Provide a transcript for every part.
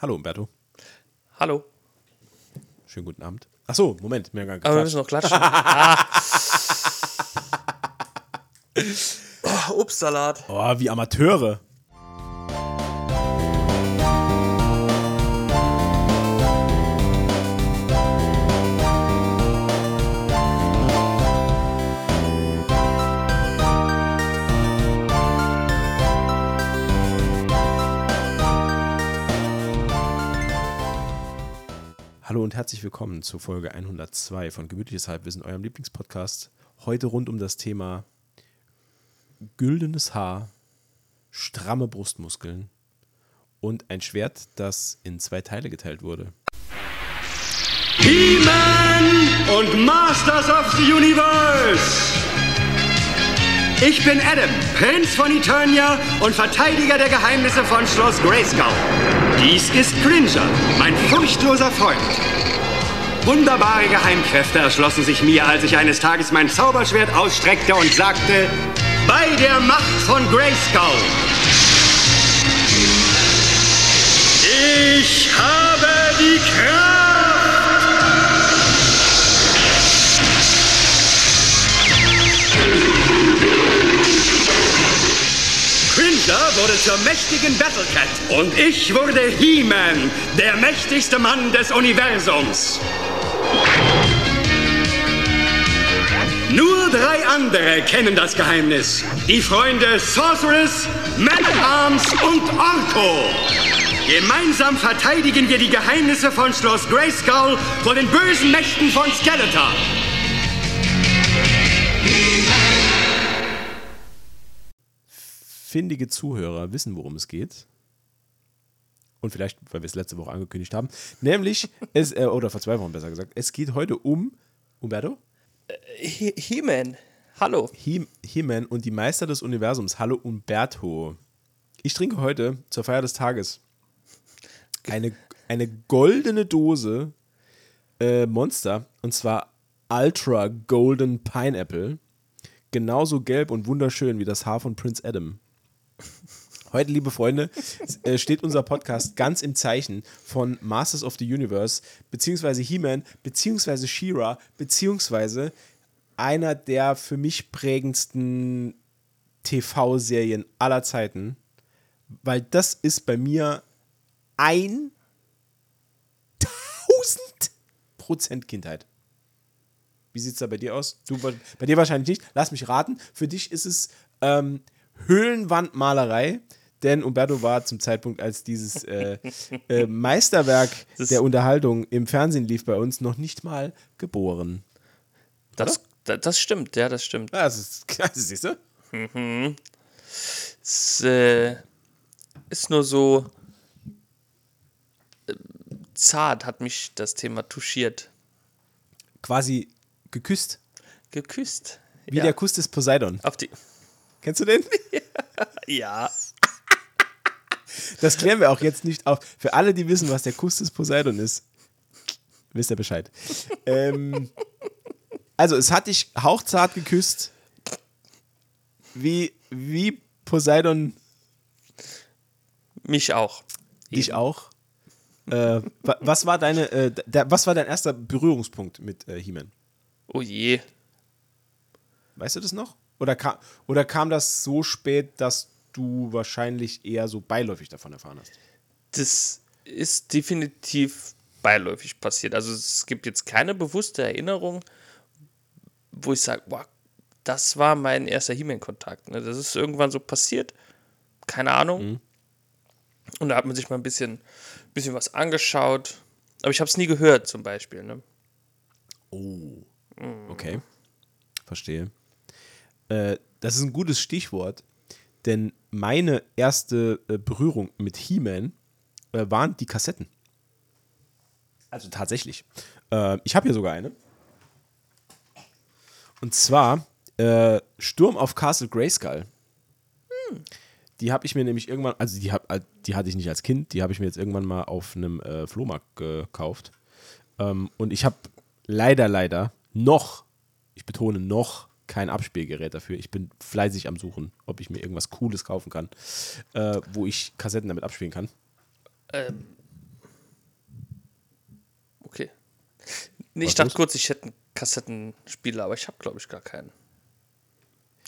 Hallo, Umberto. Hallo. Schönen guten Abend. Ach so, Moment, mir gar Aber wir müssen noch klatschen. ah. oh, Obstsalat. Oh, wie Amateure. Hallo und herzlich willkommen zur Folge 102 von Gemütliches Halbwissen, eurem Lieblingspodcast. Heute rund um das Thema güldenes Haar, stramme Brustmuskeln und ein Schwert, das in zwei Teile geteilt wurde. He-Man und Masters of the Universe! Ich bin Adam, Prinz von Eternia und Verteidiger der Geheimnisse von Schloss Grayskull. Dies ist Cringer, mein furchtloser Freund. Wunderbare Geheimkräfte erschlossen sich mir, als ich eines Tages mein Zauberschwert ausstreckte und sagte, bei der Macht von Grayskull. Ich habe die Kraft! Wurde zur mächtigen Battlecat und ich wurde He-Man, der mächtigste Mann des Universums. Nur drei andere kennen das Geheimnis. Die Freunde Sorceress, Man-at-Arms und Orko. Gemeinsam verteidigen wir die Geheimnisse von Schloss Grayskull vor den bösen Mächten von Skeletor. Findige Zuhörer wissen, worum es geht. Und vielleicht, weil wir es letzte Woche angekündigt haben. Nämlich, es, äh, oder vor zwei Wochen besser gesagt, es geht heute um Umberto? He- He-Man. Hallo. He- He-Man und die Meister des Universums. Hallo Umberto. Ich trinke heute zur Feier des Tages eine, eine goldene Dose äh, Monster und zwar Ultra Golden Pineapple. Genauso gelb und wunderschön wie das Haar von Prince Adam. Heute, liebe Freunde, äh, steht unser Podcast ganz im Zeichen von Masters of the Universe, beziehungsweise He-Man, beziehungsweise She-Ra, beziehungsweise einer der für mich prägendsten TV-Serien aller Zeiten, weil das ist bei mir 1000 Prozent Kindheit. Wie sieht es da bei dir aus? Du, bei dir wahrscheinlich nicht. Lass mich raten. Für dich ist es ähm, Höhlenwandmalerei, denn Umberto war zum Zeitpunkt, als dieses äh, äh, Meisterwerk Das- der Unterhaltung im Fernsehen lief bei uns, noch nicht mal geboren. Das, da- das stimmt, ja, das stimmt. Ja, Das ist, das siehst du? Es äh, ist nur so äh, zart, hat mich das Thema touchiert. Quasi geküsst. Geküsst. Wie ja, der Kuss des Poseidon. auf die. Kennst du den? Ja. Das klären wir auch jetzt nicht auf. Für alle, die wissen, was der Kuss des Poseidon ist, wisst ihr Bescheid. ähm, also, es hat dich hauchzart geküsst, wie, wie Poseidon Mich auch. dich auch. Äh, wa- was, war deine, äh, der, was war dein erster Berührungspunkt mit äh, He-Man? Oh je. Weißt du das noch? Oder kam, oder kam das so spät, dass du wahrscheinlich eher so beiläufig davon erfahren hast? Das ist definitiv beiläufig passiert. Also es gibt jetzt keine bewusste Erinnerung, wo ich sage, boah, das war mein erster He-Man-Kontakt. Ne? Das ist irgendwann so passiert. Keine Ahnung. Und da hat man sich mal ein bisschen, bisschen was angeschaut. Aber ich habe es nie gehört, zum Beispiel. Ne? Oh. Okay. Verstehe. Äh, das ist ein gutes Stichwort, denn meine erste äh, Berührung mit He-Man äh, waren die Kassetten. Also tatsächlich. Äh, ich habe hier sogar eine. Und zwar äh, Sturm auf Castle Grayskull. Die habe ich mir nämlich irgendwann, also die, hab, die hatte ich nicht als Kind, die habe ich mir jetzt irgendwann mal auf einem äh, Flohmarkt gekauft. Ähm, und ich habe leider, leider noch, ich betone noch, kein Abspielgerät dafür. Ich bin fleißig am Suchen, ob ich mir irgendwas Cooles kaufen kann, äh, wo ich Kassetten damit abspielen kann. Ähm. Okay. Nee, ich dachte kurz, ich hätte einen Kassettenspieler, aber ich habe, glaube ich, gar keinen.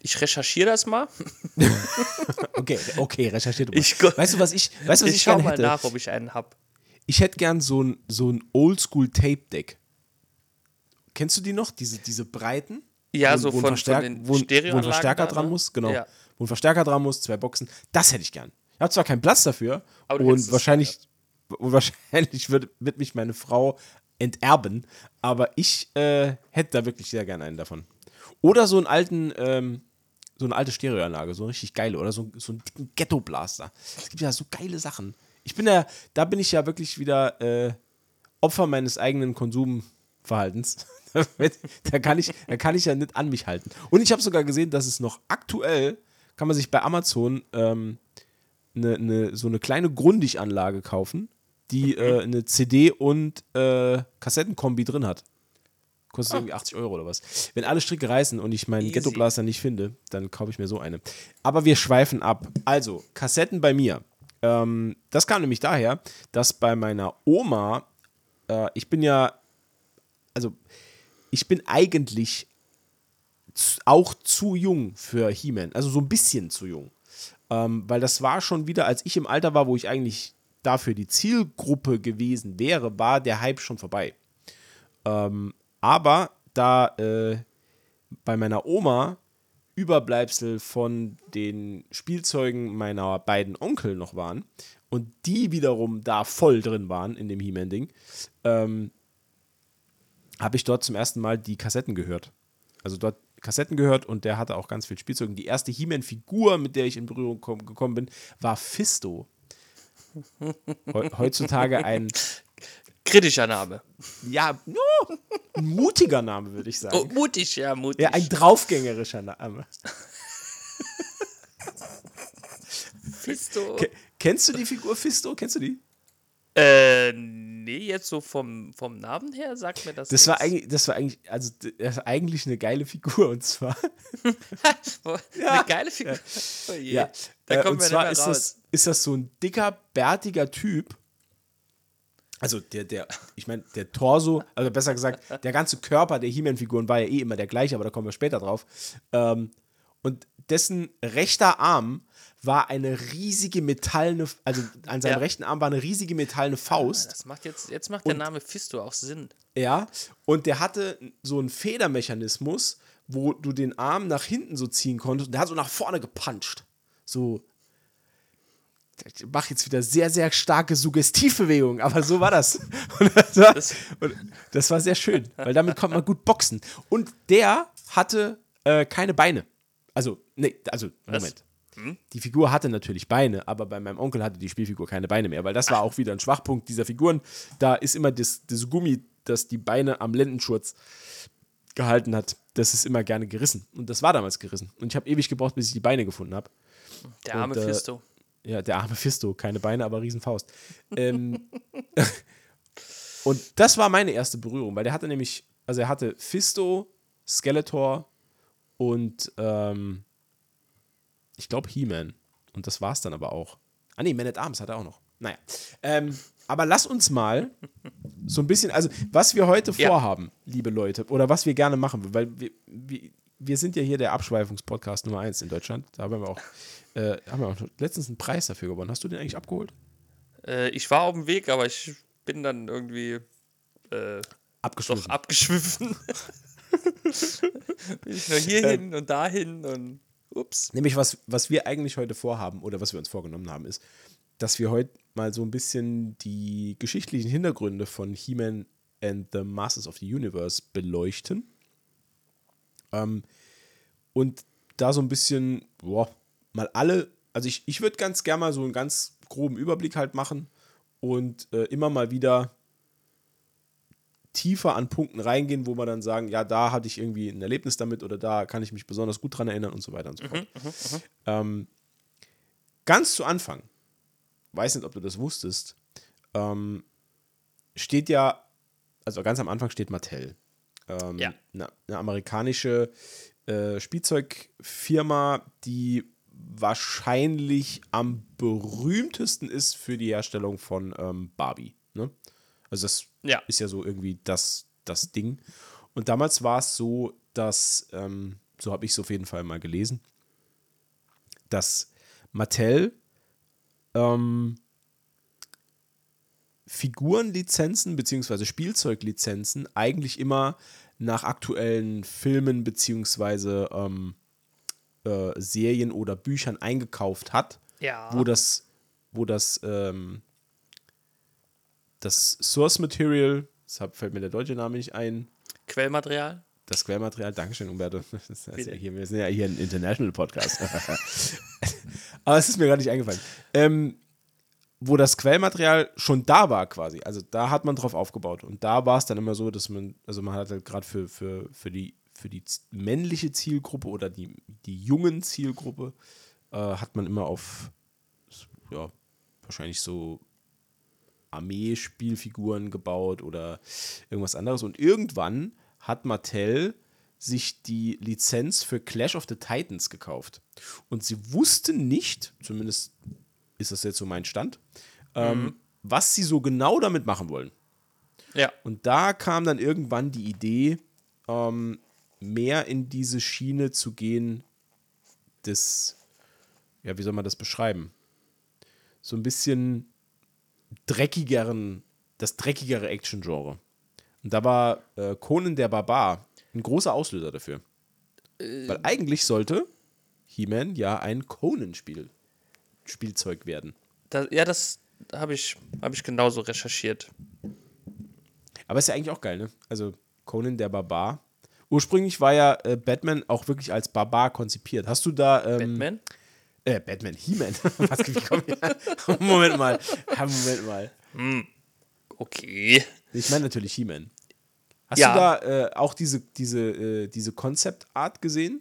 Ich recherchiere das mal. okay, okay, recherchiert. Weißt du, was ich, weißt du, was ich, ich schau mal hätte? nach, ob ich einen habe. Ich hätte gern so ein, so ein Oldschool Tape Deck. Kennst du die noch? Diese, diese breiten? Ja, Wo- so wo ein von- Verstärk- von den wo, ein- wo ein Verstärker da, dran ne? muss, genau. Ja. Wo ein Verstärker dran muss, zwei Boxen. Das hätte ich gern. Ich habe zwar keinen Platz dafür Aber und wahrscheinlich, und wahrscheinlich wird, wird mich meine Frau enterben, aber ich äh, hätte da wirklich sehr gern einen davon. Oder so einen alten, ähm, so eine alte Stereoanlage, so eine richtig geile. Oder so, so einen dicken Ghetto-Blaster. Es gibt ja so geile Sachen. Ich bin ja, da bin ich ja wirklich wieder äh, Opfer meines eigenen Konsumverhaltens. da, kann ich, da kann ich ja nicht an mich halten. Und ich habe sogar gesehen, dass es noch aktuell, kann man sich bei Amazon ähm, ne, ne, so eine kleine Grundig-Anlage kaufen, die äh, eine CD und äh, Kassettenkombi drin hat. Kostet irgendwie 80 Euro oder was. Wenn alle Stricke reißen und ich meinen. Ghetto Blaster nicht finde, dann kaufe ich mir so eine. Aber wir schweifen ab. Also, Kassetten bei mir. Ähm, das kam nämlich daher, dass bei meiner Oma, äh, ich bin ja, also, ich bin eigentlich auch zu jung für He-Man. Also so ein bisschen zu jung. Ähm, weil das war schon wieder, als ich im Alter war, wo ich eigentlich dafür die Zielgruppe gewesen wäre, war der Hype schon vorbei. Ähm, aber da äh, bei meiner Oma Überbleibsel von den Spielzeugen meiner beiden Onkel noch waren und die wiederum da voll drin waren in dem He-Man-Ding, ähm, habe ich dort zum ersten Mal die Kassetten gehört. Also dort Kassetten gehört und der hatte auch ganz viel Spielzeug. Und die erste He-Man-Figur, mit der ich in Berührung kom gekommen bin, war Fisto. Heu- Heutzutage ein, Kritischer Name. ja, no, ein mutiger Name, würde ich sagen. Oh, mutig, ja, mutig. Ja, ein draufgängerischer Name. Fisto. Ke- Kennst du die Figur Fisto? Kennst du die? Äh, nee, jetzt so vom, vom Namen her sagt mir das. Das war nichts. eigentlich, das war eigentlich, also das war eigentlich eine geile Figur und zwar, Eine geile Figur. Oh je. ja, Da kommen und wir zwar ist mehr das, raus. ist das so ein dicker, bärtiger Typ. Also der, der, ich meine, der Torso, also besser gesagt, der ganze Körper der He-Man-Figuren war ja eh immer der gleiche, aber da kommen wir später drauf. Ähm, und dessen rechter Arm war eine riesige metallene, also an seinem Ja. rechten Arm war eine riesige metallene Faust. Das macht jetzt, jetzt macht der Name Fisto auch Sinn. Ja, und der hatte so einen Federmechanismus, wo du den Arm nach hinten so ziehen konntest und der hat so nach vorne gepuncht. So. Ich mache jetzt wieder sehr, sehr starke Suggestivbewegungen, aber so war das. Und das, war, und das war sehr schön, weil damit konnte man gut boxen. Und der hatte äh, keine Beine. Also, nee, also, Moment. Die Figur hatte natürlich Beine, aber bei meinem Onkel hatte die Spielfigur keine Beine mehr, weil das war auch wieder ein Schwachpunkt dieser Figuren. Da ist immer das, das Gummi, das die Beine am Lendenschurz gehalten hat, das ist immer gerne gerissen. Und das war damals gerissen. Und ich habe ewig gebraucht, bis ich die Beine gefunden habe. Der arme Und, äh, Fisto. Ja, der arme Fisto, keine Beine, aber Riesenfaust. Ähm, und das war meine erste Berührung, weil der hatte nämlich, also er hatte Fisto, Skeletor und ähm, ich glaube He-Man. Und das war es dann aber auch. Ah nee, Man at Arms hat er auch noch. Naja. Ähm, aber lass uns mal so ein bisschen, also was wir heute Ja. vorhaben, liebe Leute, oder was wir gerne machen, weil wir, wir, wir sind ja hier der Abschweifungspodcast Nummer 1 in Deutschland. Da haben wir auch, äh, haben wir auch letztens einen Preis dafür gewonnen. Hast du den eigentlich abgeholt? Äh, ich war auf dem Weg, aber ich bin dann irgendwie äh, doch Abgeschlossen. abgeschwiffen. bin ich nur hier Ähm. und dahin und ups. Nämlich, was, was wir eigentlich heute vorhaben oder was wir uns vorgenommen haben, ist, dass wir heute mal so ein bisschen die geschichtlichen Hintergründe von He-Man and the Masters of the Universe beleuchten. Ähm, und da so ein bisschen, boah, mal alle, also ich, ich würde ganz gerne mal so einen ganz groben Überblick halt machen und äh, immer mal wieder tiefer an Punkten reingehen, wo wir dann sagen, ja, da hatte ich irgendwie ein Erlebnis damit oder da kann ich mich besonders gut dran erinnern und so weiter und so fort. Ähm, ganz zu Anfang, weiß nicht, ob du das wusstest, ähm, steht ja, also ganz am Anfang steht Mattel. Ähm, Ja. Eine, eine amerikanische äh, Spielzeugfirma, die wahrscheinlich am berühmtesten ist für die Herstellung von ähm, Barbie. Ne? Also das Ja. ist ja so irgendwie das das Ding. Und damals war es so, dass, ähm, so habe ich es auf jeden Fall mal gelesen, dass Mattel ähm, Figurenlizenzen bzw. Spielzeuglizenzen eigentlich immer nach aktuellen Filmen bzw. Ähm, äh, Serien oder Büchern eingekauft hat, Ja. wo das, wo das, ähm, das Source Material, deshalb fällt mir der deutsche Name nicht ein, Quellmaterial? das Quellmaterial, Dankeschön, Umberto. Das ist ja hier, wir sind ja hier ein International Podcast. Aber es ist mir gar nicht eingefallen. Ähm, wo das Quellmaterial schon da war quasi. Also da hat man drauf aufgebaut. Und da war es dann immer so, dass man, also man hat halt gerade für, für, für, die, für die männliche Zielgruppe oder die, die jungen Zielgruppe, äh, hat man immer auf, ja, wahrscheinlich so Armeespielfiguren gebaut oder irgendwas anderes. Und irgendwann hat Mattel sich die Lizenz für Clash of the Titans gekauft. Und sie wussten nicht, zumindest ist das jetzt so mein Stand, ähm, was sie so genau damit machen wollen. Ja. Und da kam dann irgendwann die Idee, ähm, mehr in diese Schiene zu gehen, des, ja, wie soll man das beschreiben? So ein bisschen dreckigeren, das dreckigere Action-Genre. Und da war äh, Conan der Barbar ein großer Auslöser dafür. Weil eigentlich sollte He-Man ja ein Conan-Spiel, Spielzeug werden. Da, ja, das habe ich, hab ich genauso recherchiert. Aber ist ja eigentlich auch geil, ne? Also Conan der Barbar. Ursprünglich war ja äh, Batman auch wirklich als Barbar konzipiert. Hast du da. Ähm, Batman? Äh, Batman, He-Man. Was wie komm ich- Moment mal. Moment mal. Okay. Ich meine natürlich He-Man. Hast Ja. du da äh, auch diese, diese, äh, diese Concept-Art gesehen,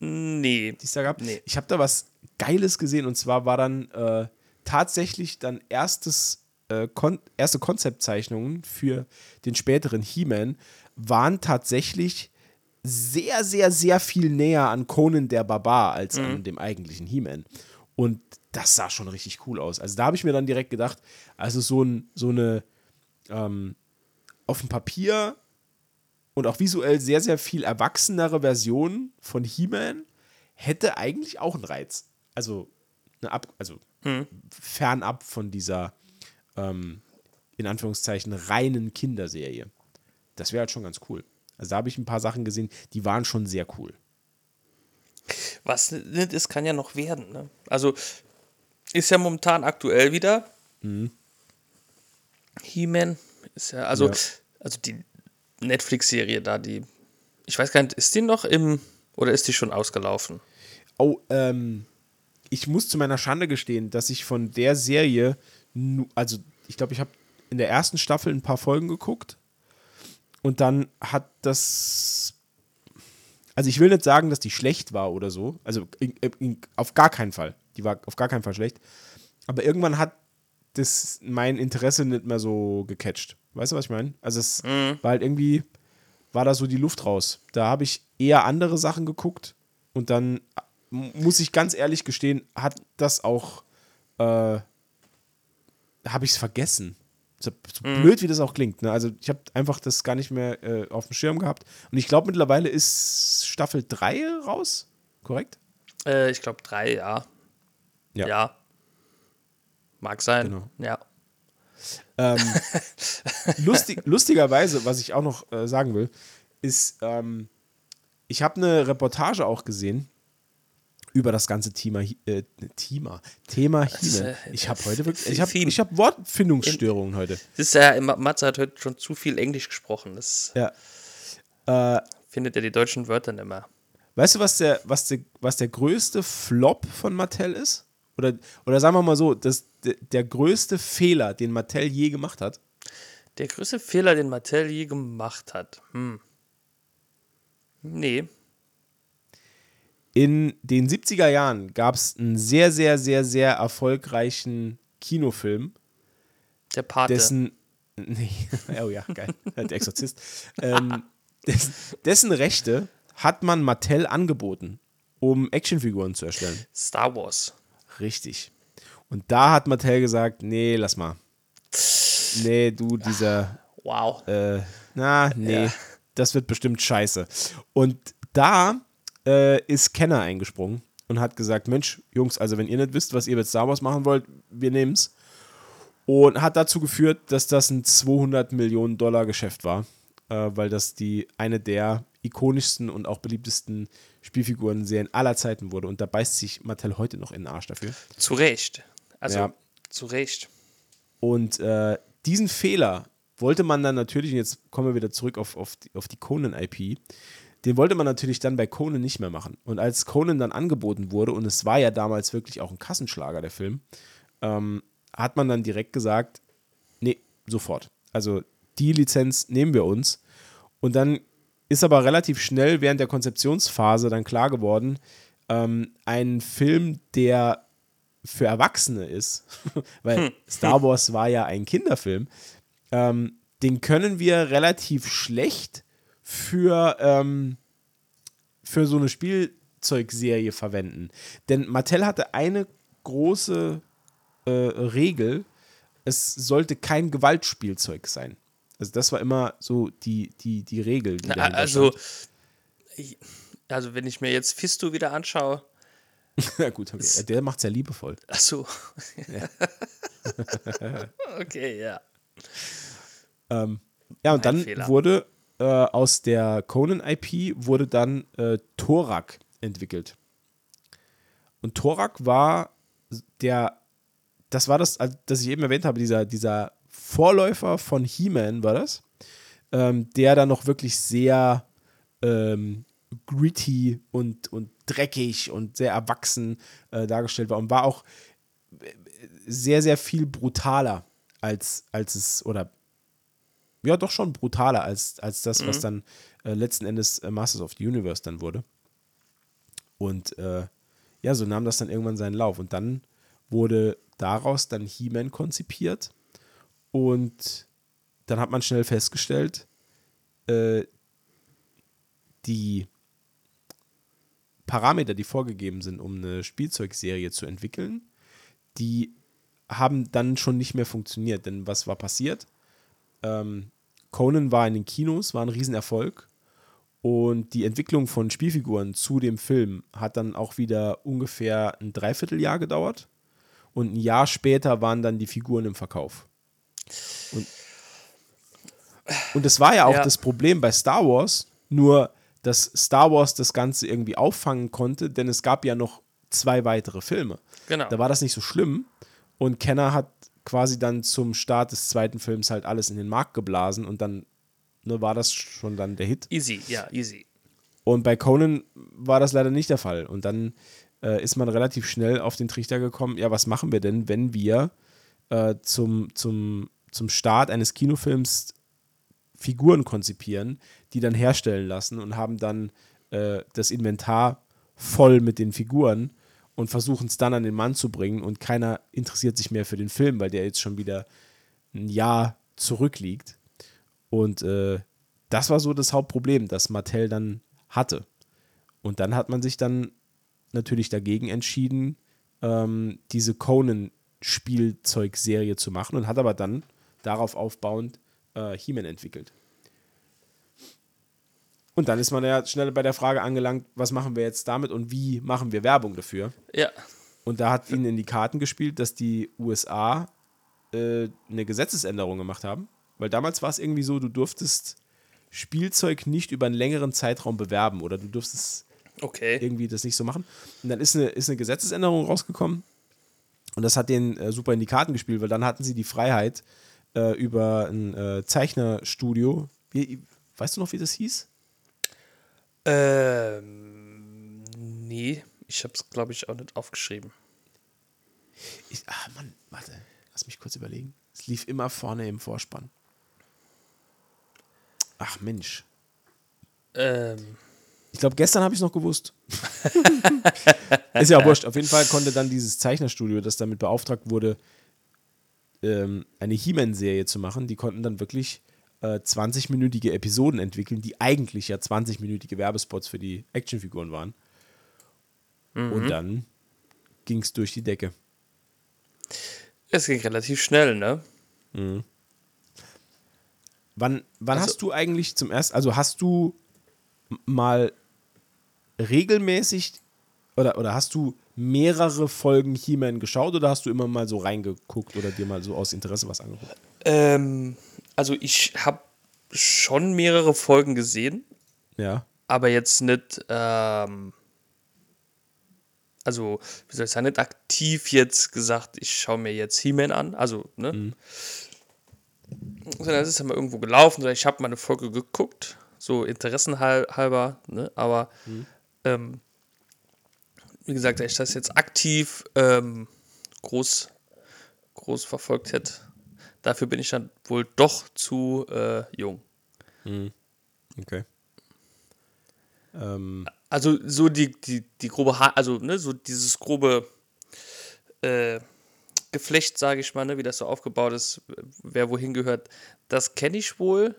Nee. die es da gab? Nee. Ich habe da was Geiles gesehen und zwar war dann äh, tatsächlich dann erstes, äh, kon erste Konzeptzeichnungen für den späteren He-Man waren tatsächlich sehr, sehr, sehr viel näher an Conan der Barbar als an dem eigentlichen He-Man. Und das sah schon richtig cool aus. Also da habe ich mir dann direkt gedacht, also so, ein, so eine ähm, auf dem Papier und auch visuell sehr, sehr viel erwachsenere Version von He-Man hätte eigentlich auch einen Reiz. Also, eine Ab also fernab von dieser, ähm, in Anführungszeichen, reinen Kinderserie. Das wäre halt schon ganz cool. Also da habe ich ein paar Sachen gesehen, die waren schon sehr cool. Was nicht ist, kann ja noch werden. Ne? Also ist ja momentan aktuell wieder. He-Man ist ja, also, Ja. also die Netflix-Serie da, die, ich weiß gar nicht, ist die noch im, oder ist die schon ausgelaufen? Oh, ähm, ich muss zu meiner Schande gestehen, dass ich von der Serie, also ich glaube, ich habe in der ersten Staffel ein paar Folgen geguckt und dann hat das, also ich will nicht sagen, dass die schlecht war oder so, also in, in, auf gar keinen Fall, die war auf gar keinen Fall schlecht, aber irgendwann hat das mein Interesse nicht mehr so gecatcht. Weißt du, was ich meine? Also es war halt irgendwie, war da so die Luft raus. Da habe ich eher andere Sachen geguckt und dann m- muss ich ganz ehrlich gestehen, hat das auch, äh, habe ich es vergessen. So, so blöd, wie das auch klingt. Ne? Also ich habe einfach das gar nicht mehr äh, auf dem Schirm gehabt. Und ich glaube, mittlerweile ist Staffel 3 raus, korrekt? Äh, ich glaube drei, ja. Ja. Ja. Mag sein. Genau. Ja. Ähm, lustig, lustigerweise, was ich auch noch äh, sagen will, ist, ähm, ich habe eine Reportage auch gesehen über das ganze Thema, äh, Thema, Thema He-Man. äh, Ich habe heute wirklich, ich habe ich hab Wortfindungsstörungen heute. Das ist ja, immer- Matze hat heute schon zu viel Englisch gesprochen. Das Ja. findet er die deutschen Wörter nicht mehr. Weißt du, was der, was der, was der größte Flop von Mattel ist? Oder, oder sagen wir mal so, das, der, der größte Fehler, den Mattel je gemacht hat? Der größte Fehler, den Mattel je gemacht hat. Hm. Nee. In den 70er Jahren gab es einen sehr, sehr, sehr, sehr erfolgreichen Kinofilm, Der Pate. dessen. Nee, oh ja, geil. Der Exorzist. ähm, dessen, dessen Rechte hat man Mattel angeboten, um Actionfiguren zu erstellen. Star Wars. Richtig. Und da hat Mattel gesagt: Nee, lass mal. Nee, du, dieser. Wow. Äh, na, nee, Ja. das wird bestimmt scheiße. Und da äh, ist Kenner eingesprungen und hat gesagt, Mensch, Jungs, also wenn ihr nicht wisst, was ihr mit Star Wars machen wollt, wir nehmen's. Und hat dazu geführt, dass das ein 200 Millionen Dollar Geschäft war, äh, weil das die eine der ikonischsten und auch beliebtesten Spielfiguren-Serien aller Zeiten wurde. Und da beißt sich Mattel heute noch in den Arsch dafür. Zu Recht. Also, Ja. zu Recht. Und äh, diesen Fehler wollte man dann natürlich, und jetzt kommen wir wieder zurück auf, auf die, auf die Conan-IP, den wollte man natürlich dann bei Conan nicht mehr machen. Und als Conan dann angeboten wurde, und es war ja damals wirklich auch ein Kassenschlager, der Film, ähm, hat man dann direkt gesagt, nee, sofort. Also die Lizenz nehmen wir uns. Und dann ist aber relativ schnell während der Konzeptionsphase dann klar geworden, ähm, ein Film, der für Erwachsene ist, weil Star Wars war ja ein Kinderfilm, ähm, den können wir relativ schlecht für, ähm, für so eine Spielzeugserie verwenden. Denn Mattel hatte eine große äh, Regel, es sollte kein Gewaltspielzeug sein. Also das war immer so die, die, die Regel. Die Na, also, ich, also, wenn ich mir jetzt Fisto wieder anschaue, ja gut, okay. der macht es ja liebevoll. ach so. okay, ja. Ja, und Mein dann Fehler. wurde äh, aus der Conan-IP wurde dann äh, Thorak entwickelt. Und Thorak war der, das war das, das ich eben erwähnt habe, dieser, dieser Vorläufer von He-Man war das, ähm, der dann noch wirklich sehr ähm, gritty und, und dreckig und sehr erwachsen äh, dargestellt war und war auch äh, sehr, sehr viel brutaler als, als es, oder ja, doch schon brutaler als, als das, was dann äh, letzten Endes äh, Masters of the Universe dann wurde. Und äh, ja, so nahm das dann irgendwann seinen Lauf. Und dann wurde daraus dann He-Man konzipiert. Und dann hat man schnell festgestellt, äh, die Parameter, die vorgegeben sind, um eine Spielzeugserie zu entwickeln, die haben dann schon nicht mehr funktioniert. Denn was war passiert? Ähm, Conan war in den Kinos, war ein Riesenerfolg. Und die Entwicklung von Spielfiguren zu dem Film hat dann auch wieder ungefähr ein Dreivierteljahr gedauert. Und ein Jahr später waren dann die Figuren im Verkauf. Und, und das war ja auch Ja. das Problem bei Star Wars, nur dass Star Wars das Ganze irgendwie auffangen konnte, denn es gab ja noch zwei weitere Filme. Genau. Da war das nicht so schlimm. Und Kenner hat quasi dann zum Start des zweiten Films halt alles in den Markt geblasen und dann ne, war das schon dann der Hit. Easy, ja, easy. Und bei Conan war das leider nicht der Fall. Und dann äh, ist man relativ schnell auf den Trichter gekommen, ja, was machen wir denn, wenn wir äh, zum, zum, zum Start eines Kinofilms Figuren konzipieren, die dann herstellen lassen und haben dann äh, das Inventar voll mit den Figuren und versuchen es dann an den Mann zu bringen und keiner interessiert sich mehr für den Film, weil der jetzt schon wieder ein Jahr zurückliegt. Und äh, das war so das Hauptproblem, das Mattel dann hatte. Und dann hat man sich dann natürlich dagegen entschieden, ähm, diese Conan-Spielzeugserie zu machen und hat aber dann darauf aufbauend äh, He-Man entwickelt. Und dann ist man ja schnell bei der Frage angelangt, was machen wir jetzt damit und wie machen wir Werbung dafür? Ja. Und da hat ihnen in die Karten gespielt, dass die USA äh, eine Gesetzesänderung gemacht haben. Weil damals war es irgendwie so, du durftest Spielzeug nicht über einen längeren Zeitraum bewerben oder du durftest Okay. irgendwie das nicht so machen. Und dann ist eine, ist eine Gesetzesänderung rausgekommen und das hat denen äh, super in die Karten gespielt, weil dann hatten sie die Freiheit äh, über ein äh, Zeichnerstudio. Wie, weißt du noch, wie das hieß? Ähm, nee, ich habe es, glaube ich, auch nicht aufgeschrieben. Ich, ah, Mann, warte, lass mich kurz überlegen. Es lief immer vorne im Vorspann. Ach Mensch. Ähm, Ich glaube, gestern habe ich es noch gewusst. Ist ja auch wurscht. Auf jeden Fall konnte dann dieses Zeichnerstudio, das damit beauftragt wurde, ähm, eine He-Man-Serie zu machen, die konnten dann wirklich äh, 20-minütige Episoden entwickeln, die eigentlich ja 20-minütige Werbespots für die Actionfiguren waren. Und dann ging es durch die Decke. es ging relativ schnell, ne? Wann, wann hast du eigentlich zum ersten, also hast du mal regelmäßig oder, oder hast du mehrere Folgen He-Man geschaut oder hast du immer mal so reingeguckt oder dir mal so aus Interesse was angeguckt? Ähm, also ich habe schon mehrere Folgen gesehen, Ja. aber jetzt nicht, ähm, also wie soll ich sagen, nicht aktiv jetzt gesagt, ich schaue mir jetzt He-Man an, also, ne? Sondern es ist ja mal irgendwo gelaufen, oder ich habe mal eine Folge geguckt, so interessenhalber, ne? Aber, ähm, wie gesagt, wenn ich das jetzt aktiv ähm, groß, groß verfolgt hätte, dafür bin ich dann wohl doch zu äh, jung. Okay. Ähm, Also so die, die, die grobe, ha also ne, so dieses grobe äh, Geflecht, sage ich mal, ne, wie das so aufgebaut ist, wer wohin gehört, das kenne ich wohl.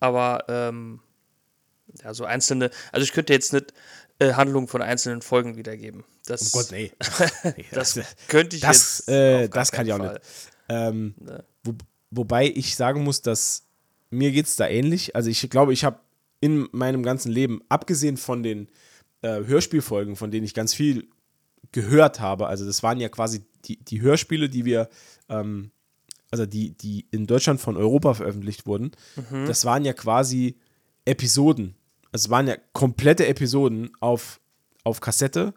Aber ähm, ja, so einzelne, also ich könnte jetzt nicht äh, Handlungen von einzelnen Folgen wiedergeben. Das, oh Gott, nee. das könnte ich das, jetzt. äh, das kann ich auch Fall. nicht. Ähm, wo, wobei ich sagen muss, dass mir geht es da ähnlich. Also ich glaube, ich habe in meinem ganzen Leben, abgesehen von den äh, Hörspielfolgen, von denen ich ganz viel gehört habe, also das waren ja quasi die, die Hörspiele, die wir, ähm, also die, die in Deutschland von Europa veröffentlicht wurden, das waren ja quasi Episoden. Es waren ja komplette Episoden auf, auf Kassette,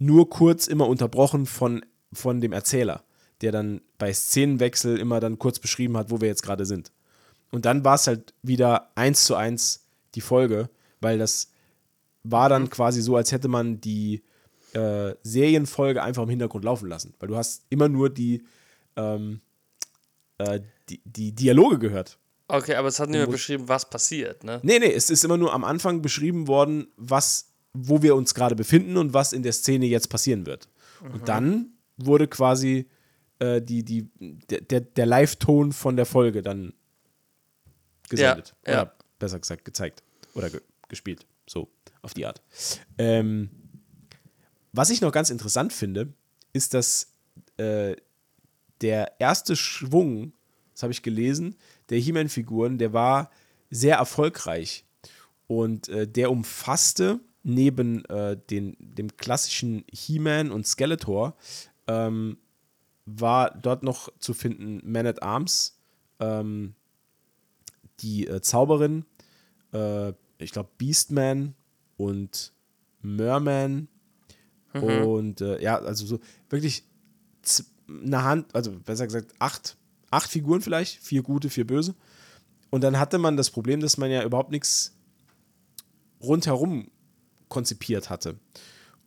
nur kurz immer unterbrochen von, von dem Erzähler, der dann bei Szenenwechsel immer dann kurz beschrieben hat, wo wir jetzt gerade sind. Und dann war es halt wieder eins zu eins die Folge, weil das war dann quasi so, als hätte man die äh, Serienfolge einfach im Hintergrund laufen lassen. Weil du hast immer nur die, ähm, äh, die, die Dialoge gehört. Okay, aber es hat muss- beschrieben, was passiert, ne? Nee, nee, es ist immer nur am Anfang beschrieben worden, was, wo wir uns gerade befinden und was in der Szene jetzt passieren wird. Und dann wurde quasi äh, die, die, der, der, der Live-Ton von der Folge dann gesendet. Ja, ja. Oder besser gesagt gezeigt. Oder ge gespielt. So, auf die Art. Ähm, was ich noch ganz interessant finde, ist, dass äh, der erste Schwung, das habe ich gelesen, der He-Man-Figuren, der war sehr erfolgreich. Und äh, der umfasste neben äh, den, dem klassischen He-Man und Skeletor, ähm, war dort noch zu finden Man at Arms, ähm, die äh, Zauberin, äh, ich glaube Beastman und Merman und äh, ja, also so wirklich eine Hand, also besser gesagt acht, acht Figuren vielleicht, vier gute, vier böse. Und dann hatte man das Problem, dass man ja überhaupt nichts rundherum konzipiert hatte.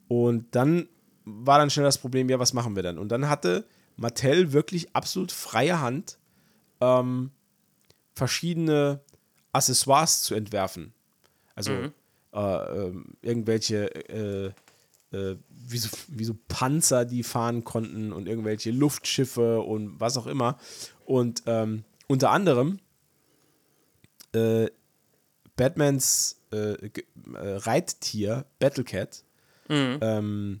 Und dann war dann schnell das Problem, ja, was machen wir dann? Und dann hatte Mattel wirklich absolut freie Hand, ähm, verschiedene Accessoires zu entwerfen. Also äh, ähm, irgendwelche äh, äh, wie, so, wie so Panzer, die fahren konnten und irgendwelche Luftschiffe und was auch immer. Und ähm, unter anderem äh, Batmans äh, äh, Reittier, Battlecat, ähm,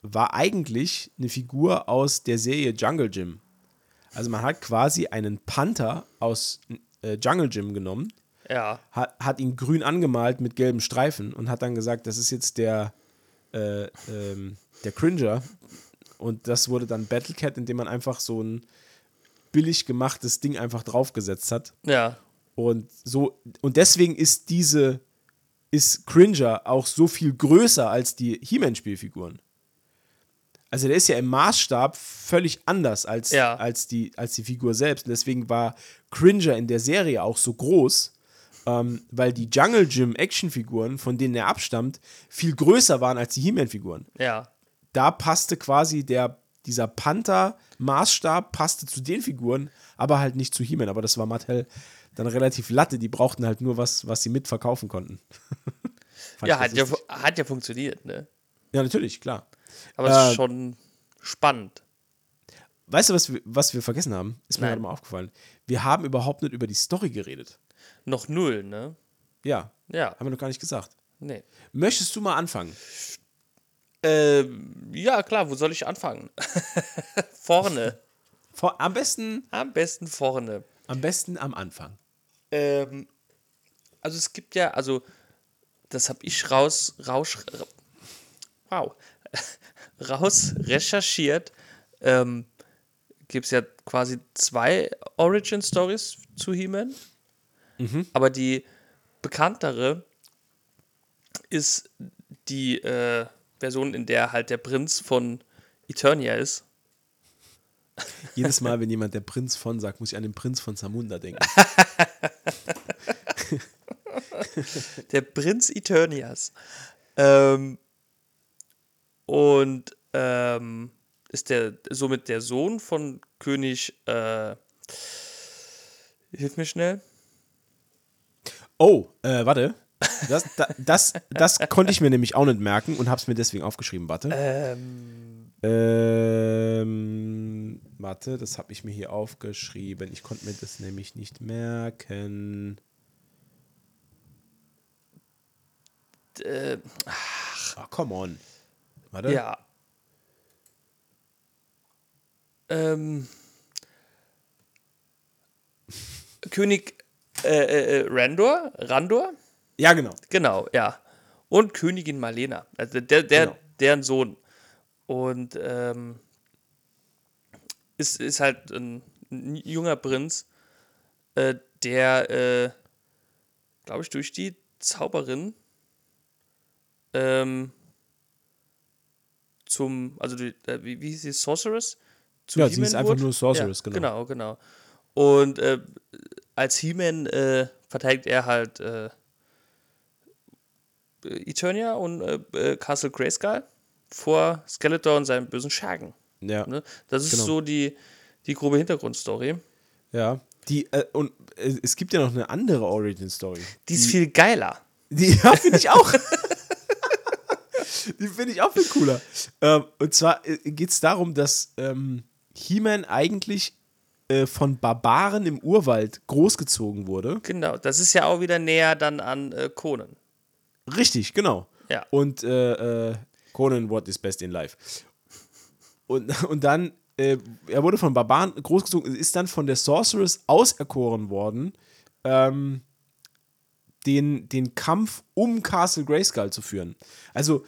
war eigentlich eine Figur aus der Serie Jungle Gym. Also man hat quasi einen Panther aus äh, Jungle Gym genommen, Ja. hat, hat ihn grün angemalt mit gelben Streifen und hat dann gesagt, das ist jetzt der, äh, ähm, der Cringer. Und das wurde dann Battlecat, indem man einfach so ein billig gemachtes Ding einfach draufgesetzt hat. Ja. Und so, und deswegen ist diese, ist Cringer auch so viel größer als die He-Man-Spielfiguren. Also der ist ja im Maßstab völlig anders als, Ja. als, die, als die Figur selbst. Und deswegen war Cringer in der Serie auch so groß, ähm, weil die Jungle Gym Actionfiguren, von denen er abstammt, viel größer waren als die He-Man-Figuren Ja. da passte quasi der, dieser Panther-Maßstab passte zu den Figuren, aber halt nicht zu He-Man. Aber das war Mattel dann relativ latte. Die brauchten halt nur was, was sie mitverkaufen konnten. Ja, hat ja, hat ja funktioniert, ne? ja, natürlich, klar. Aber es Äh, ist schon spannend. Weißt du, was wir, was wir vergessen haben? Ist mir Nein. gerade mal aufgefallen. Wir haben überhaupt nicht über die Story geredet. Noch null, ne? Ja, Ja. haben wir noch gar nicht gesagt. Nee. Möchtest du mal anfangen? Ähm, ja, klar, wo soll ich anfangen? vorne. Vor, am besten, Am besten vorne. Am besten am Anfang. Ähm, also es gibt ja, also das habe ich raus, raus, wow, raus recherchiert. Ähm, gibt es ja quasi zwei Origin Stories zu He-Man. Aber die bekanntere ist die äh, Version, in der halt der Prinz von Eternia ist. Jedes Mal, wenn jemand der Prinz von sagt, muss ich an den Prinz von Zamunda denken. Der Prinz Eternias. Ähm, und ähm, ist der somit der Sohn von König. Äh, hilf mir schnell. Oh, äh, warte. Das, da, das, das konnte ich mir nämlich auch nicht merken und habe es mir deswegen aufgeschrieben. Warte. Ähm, Ähm, warte, das habe ich mir hier aufgeschrieben. Ich konnte mir das nämlich nicht merken. äh, Ach, come on. Warte. ja. Ähm, König äh, äh, äh, Randor, Randor, Ja, genau. genau, ja. Und Königin Marlena, also der, der, Genau. deren Sohn. Und ähm, ist, ist halt ein, ein junger Prinz, äh, der, äh, glaube ich, durch die Zauberin ähm, zum, also die, äh, wie, wie hieß sie, Sorceress? Zu Ja, sie He-Man ist einfach wurde? nur Sorceress, ja, genau. Genau, genau. Und äh, als He-Man äh, verteidigt er halt äh, Eternia und äh, äh, Castle Grayskull vor Skeletor und seinen bösen Schergen. Ja. Ne? Das ist Genau. so die, die grobe Hintergrundstory. Ja. Die, äh, und äh, es gibt ja noch eine andere Origin-Story. Die ist viel geiler. Die ja, finde ich auch. die finde ich auch viel cooler. Ähm, und zwar geht es darum, dass ähm, He-Man eigentlich äh, von Barbaren im Urwald großgezogen wurde. Genau, das ist ja auch wieder näher dann an äh, Conan. Richtig, genau. Ja. Und äh, äh, Conan, what is best in life? Und, und dann, äh, er wurde von Barbaren großgezogen, ist dann von der Sorceress auserkoren worden, ähm, den, den Kampf um Castle Grayskull zu führen. Also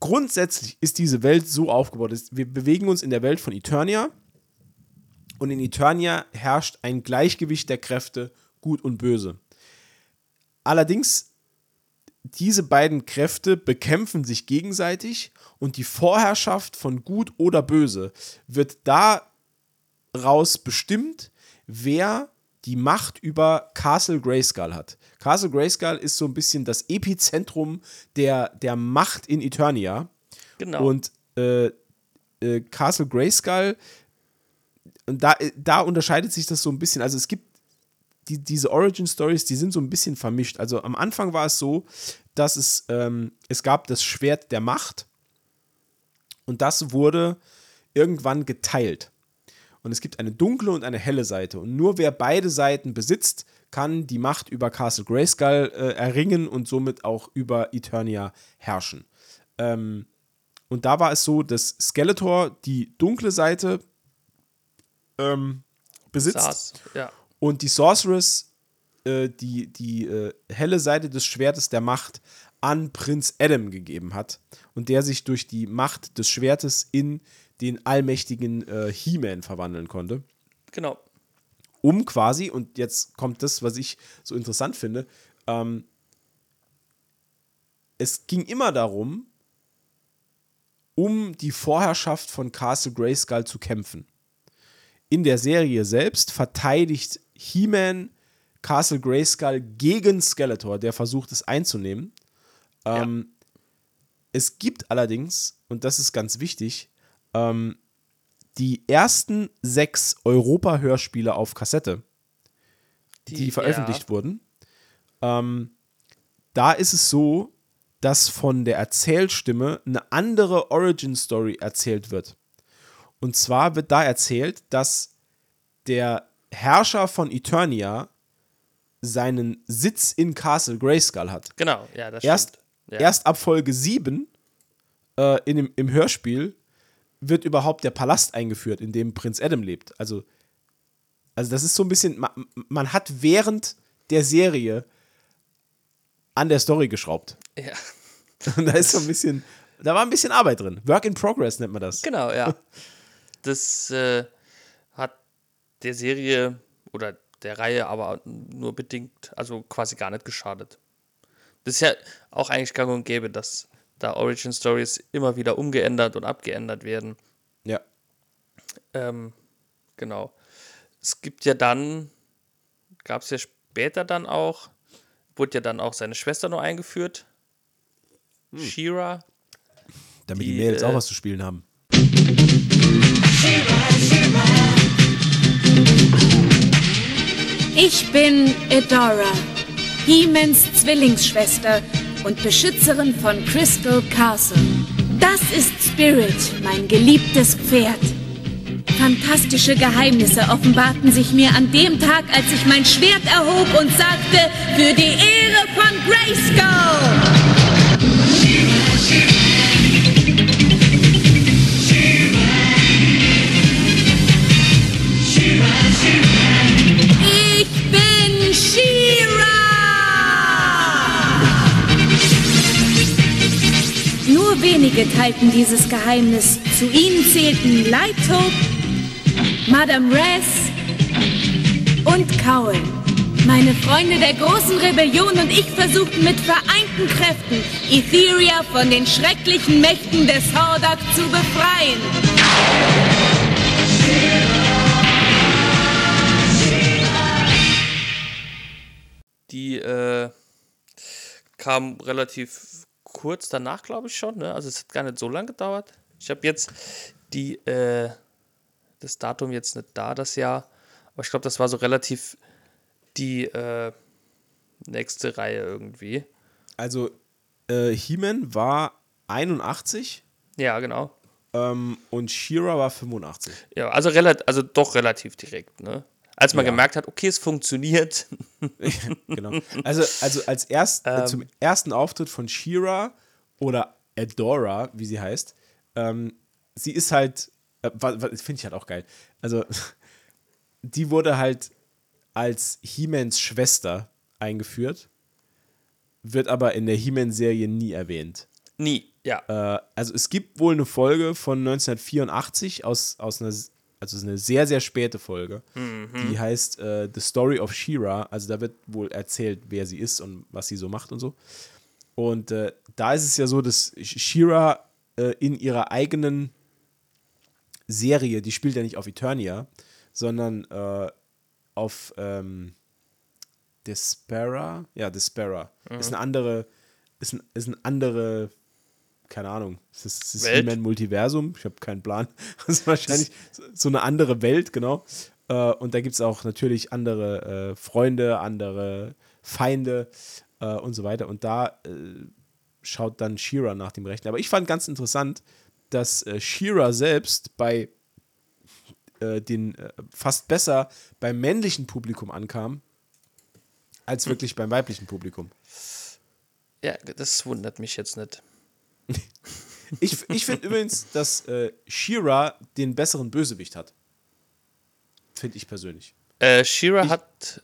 grundsätzlich ist diese Welt so aufgebaut, wir bewegen uns in der Welt von Eternia und in Eternia herrscht ein Gleichgewicht der Kräfte, gut und böse. Allerdings diese beiden Kräfte bekämpfen sich gegenseitig und die Vorherrschaft von Gut oder Böse wird daraus bestimmt, wer die Macht über Castle Grayskull hat. Castle Grayskull ist so ein bisschen das Epizentrum der, der Macht in Eternia. Genau. Und äh, äh, Castle Grayskull, und da, äh, da unterscheidet sich das so ein bisschen. Also es gibt die, diese Origin Stories, die sind so ein bisschen vermischt. Also am Anfang war es so, dass es, ähm, es gab das Schwert der Macht und das wurde irgendwann geteilt. Und es gibt eine dunkle und eine helle Seite. Und nur wer beide Seiten besitzt, kann die Macht über Castle Grayskull äh, erringen und somit auch über Eternia herrschen. Ähm, und da war es so, dass Skeletor die dunkle Seite ähm, besitzt Saß, ja. und die Sorceress äh, die, die äh, helle Seite des Schwertes der Macht an Prinz Adam gegeben hat und der sich durch die Macht des Schwertes in den allmächtigen äh, He-Man verwandeln konnte, Genau. um quasi, und jetzt kommt das, was ich so interessant finde, ähm, es ging immer darum, um die Vorherrschaft von Castle Grayskull zu kämpfen. In der Serie selbst verteidigt He-Man Castle Grayskull gegen Skeletor, der versucht es einzunehmen. Ähm, Es gibt allerdings, und das ist ganz wichtig, ähm, die ersten sechs Europa-Hörspiele auf Kassette, die, veröffentlicht ja. wurden. Ähm, da ist es so, dass von der Erzählstimme eine andere Origin-Story erzählt wird. Und zwar wird da erzählt, dass der Herrscher von Eternia seinen Sitz in Castle Grayskull hat. Genau, ja, das Erst, stimmt. Ja. erst ab Folge 7 äh, in dem, im Hörspiel wird überhaupt der Palast eingeführt, in dem Prinz Adam lebt. Also Also das ist so ein bisschen, man, man hat während der Serie an der Story geschraubt. Ja. Und da ist so ein bisschen, da war ein bisschen Arbeit drin. Work in Progress nennt man das. Genau, ja. Das äh, hat der Serie oder der Reihe aber nur bedingt, also quasi gar nicht geschadet. Das ist ja auch eigentlich gang und gäbe, dass da Origin Stories immer wieder umgeändert und abgeändert werden. Ja. Ähm, genau. Es gibt ja dann, gab es ja später dann auch, wurde ja dann auch seine Schwester noch eingeführt. Shira. Damit die, Die, Mädels äh, auch was zu spielen haben. Ich bin Adora, He-Mans Zwillingsschwester und Beschützerin von Crystal Castle. Das ist Spirit, mein geliebtes Pferd. Fantastische Geheimnisse offenbarten sich mir an dem Tag, als ich mein Schwert erhob und sagte, für die Ehre von Grayskull! Dieses Geheimnis. Zu ihnen zählten Lighthope, Madame Ress und Cowl. Meine Freunde der großen Rebellion und ich versuchten mit vereinten Kräften, Etheria von den schrecklichen Mächten des Hordak zu befreien. Die äh, kam relativ kurz danach, glaube ich schon. Ne? Also es hat gar nicht so lange gedauert. Ich habe jetzt die, äh, das Datum jetzt nicht da, das Jahr. Aber ich glaube, das war so relativ die äh, nächste Reihe irgendwie. Also, äh, He-Man war 81 Ja, genau. ähm, und She-Ra war 85. Ja, also, relat also doch relativ direkt, ne? Als man Ja. gemerkt hat, okay, es funktioniert. genau. Also, also als erst, Ähm. äh, zum ersten Auftritt von She-Ra oder Adora, wie sie heißt, ähm, sie ist halt, äh, finde ich halt auch geil. Also, die wurde halt als He-Mans Schwester eingeführt, wird aber in der He-Man-Serie nie erwähnt. Nie, ja. Äh, also es gibt wohl eine Folge von 1984 aus, aus einer, also es ist eine sehr, sehr späte Folge, die heißt äh, The Story of She-Ra. Also da wird wohl erzählt, wer sie ist und was sie so macht und so. Und äh, da ist es ja so, dass She-Ra äh, in ihrer eigenen Serie, die spielt ja nicht auf Eternia, sondern äh, auf ähm, Despera. Ja, Despera. Ist eine andere, ist, ein, ist eine andere, keine Ahnung, es ist, es ist? He-Man Multiversum, ich habe keinen Plan. Das ist wahrscheinlich so- eine andere Welt, genau. Äh, und da gibt es auch natürlich andere äh, Freunde, andere Feinde äh, und so weiter. Und da schaut dann Shira nach dem Rechten. Aber ich fand ganz interessant, dass äh, Shira selbst bei äh, den äh, fast besser beim männlichen Publikum ankam, als wirklich beim weiblichen Publikum. Ja, das wundert mich jetzt nicht. Ich, ich finde übrigens, dass äh, Shira den besseren Bösewicht hat. Finde ich persönlich. Äh, Shira hat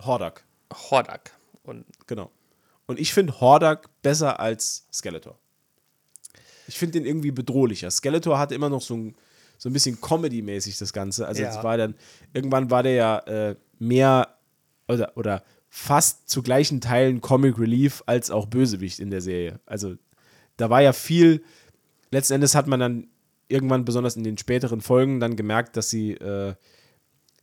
Hordak, Hordak. Und genau. Und ich finde Hordak besser als Skeletor. Ich finde den irgendwie bedrohlicher. Skeletor hatte immer noch so ein, so ein bisschen Comedy-mäßig das Ganze. Also es Ja. war dann, irgendwann war der ja äh, mehr oder, oder fast zu gleichen Teilen Comic Relief als auch Bösewicht in der Serie. Also da war ja viel, letzten Endes hat man dann irgendwann, besonders in den späteren Folgen, dann gemerkt, dass sie äh,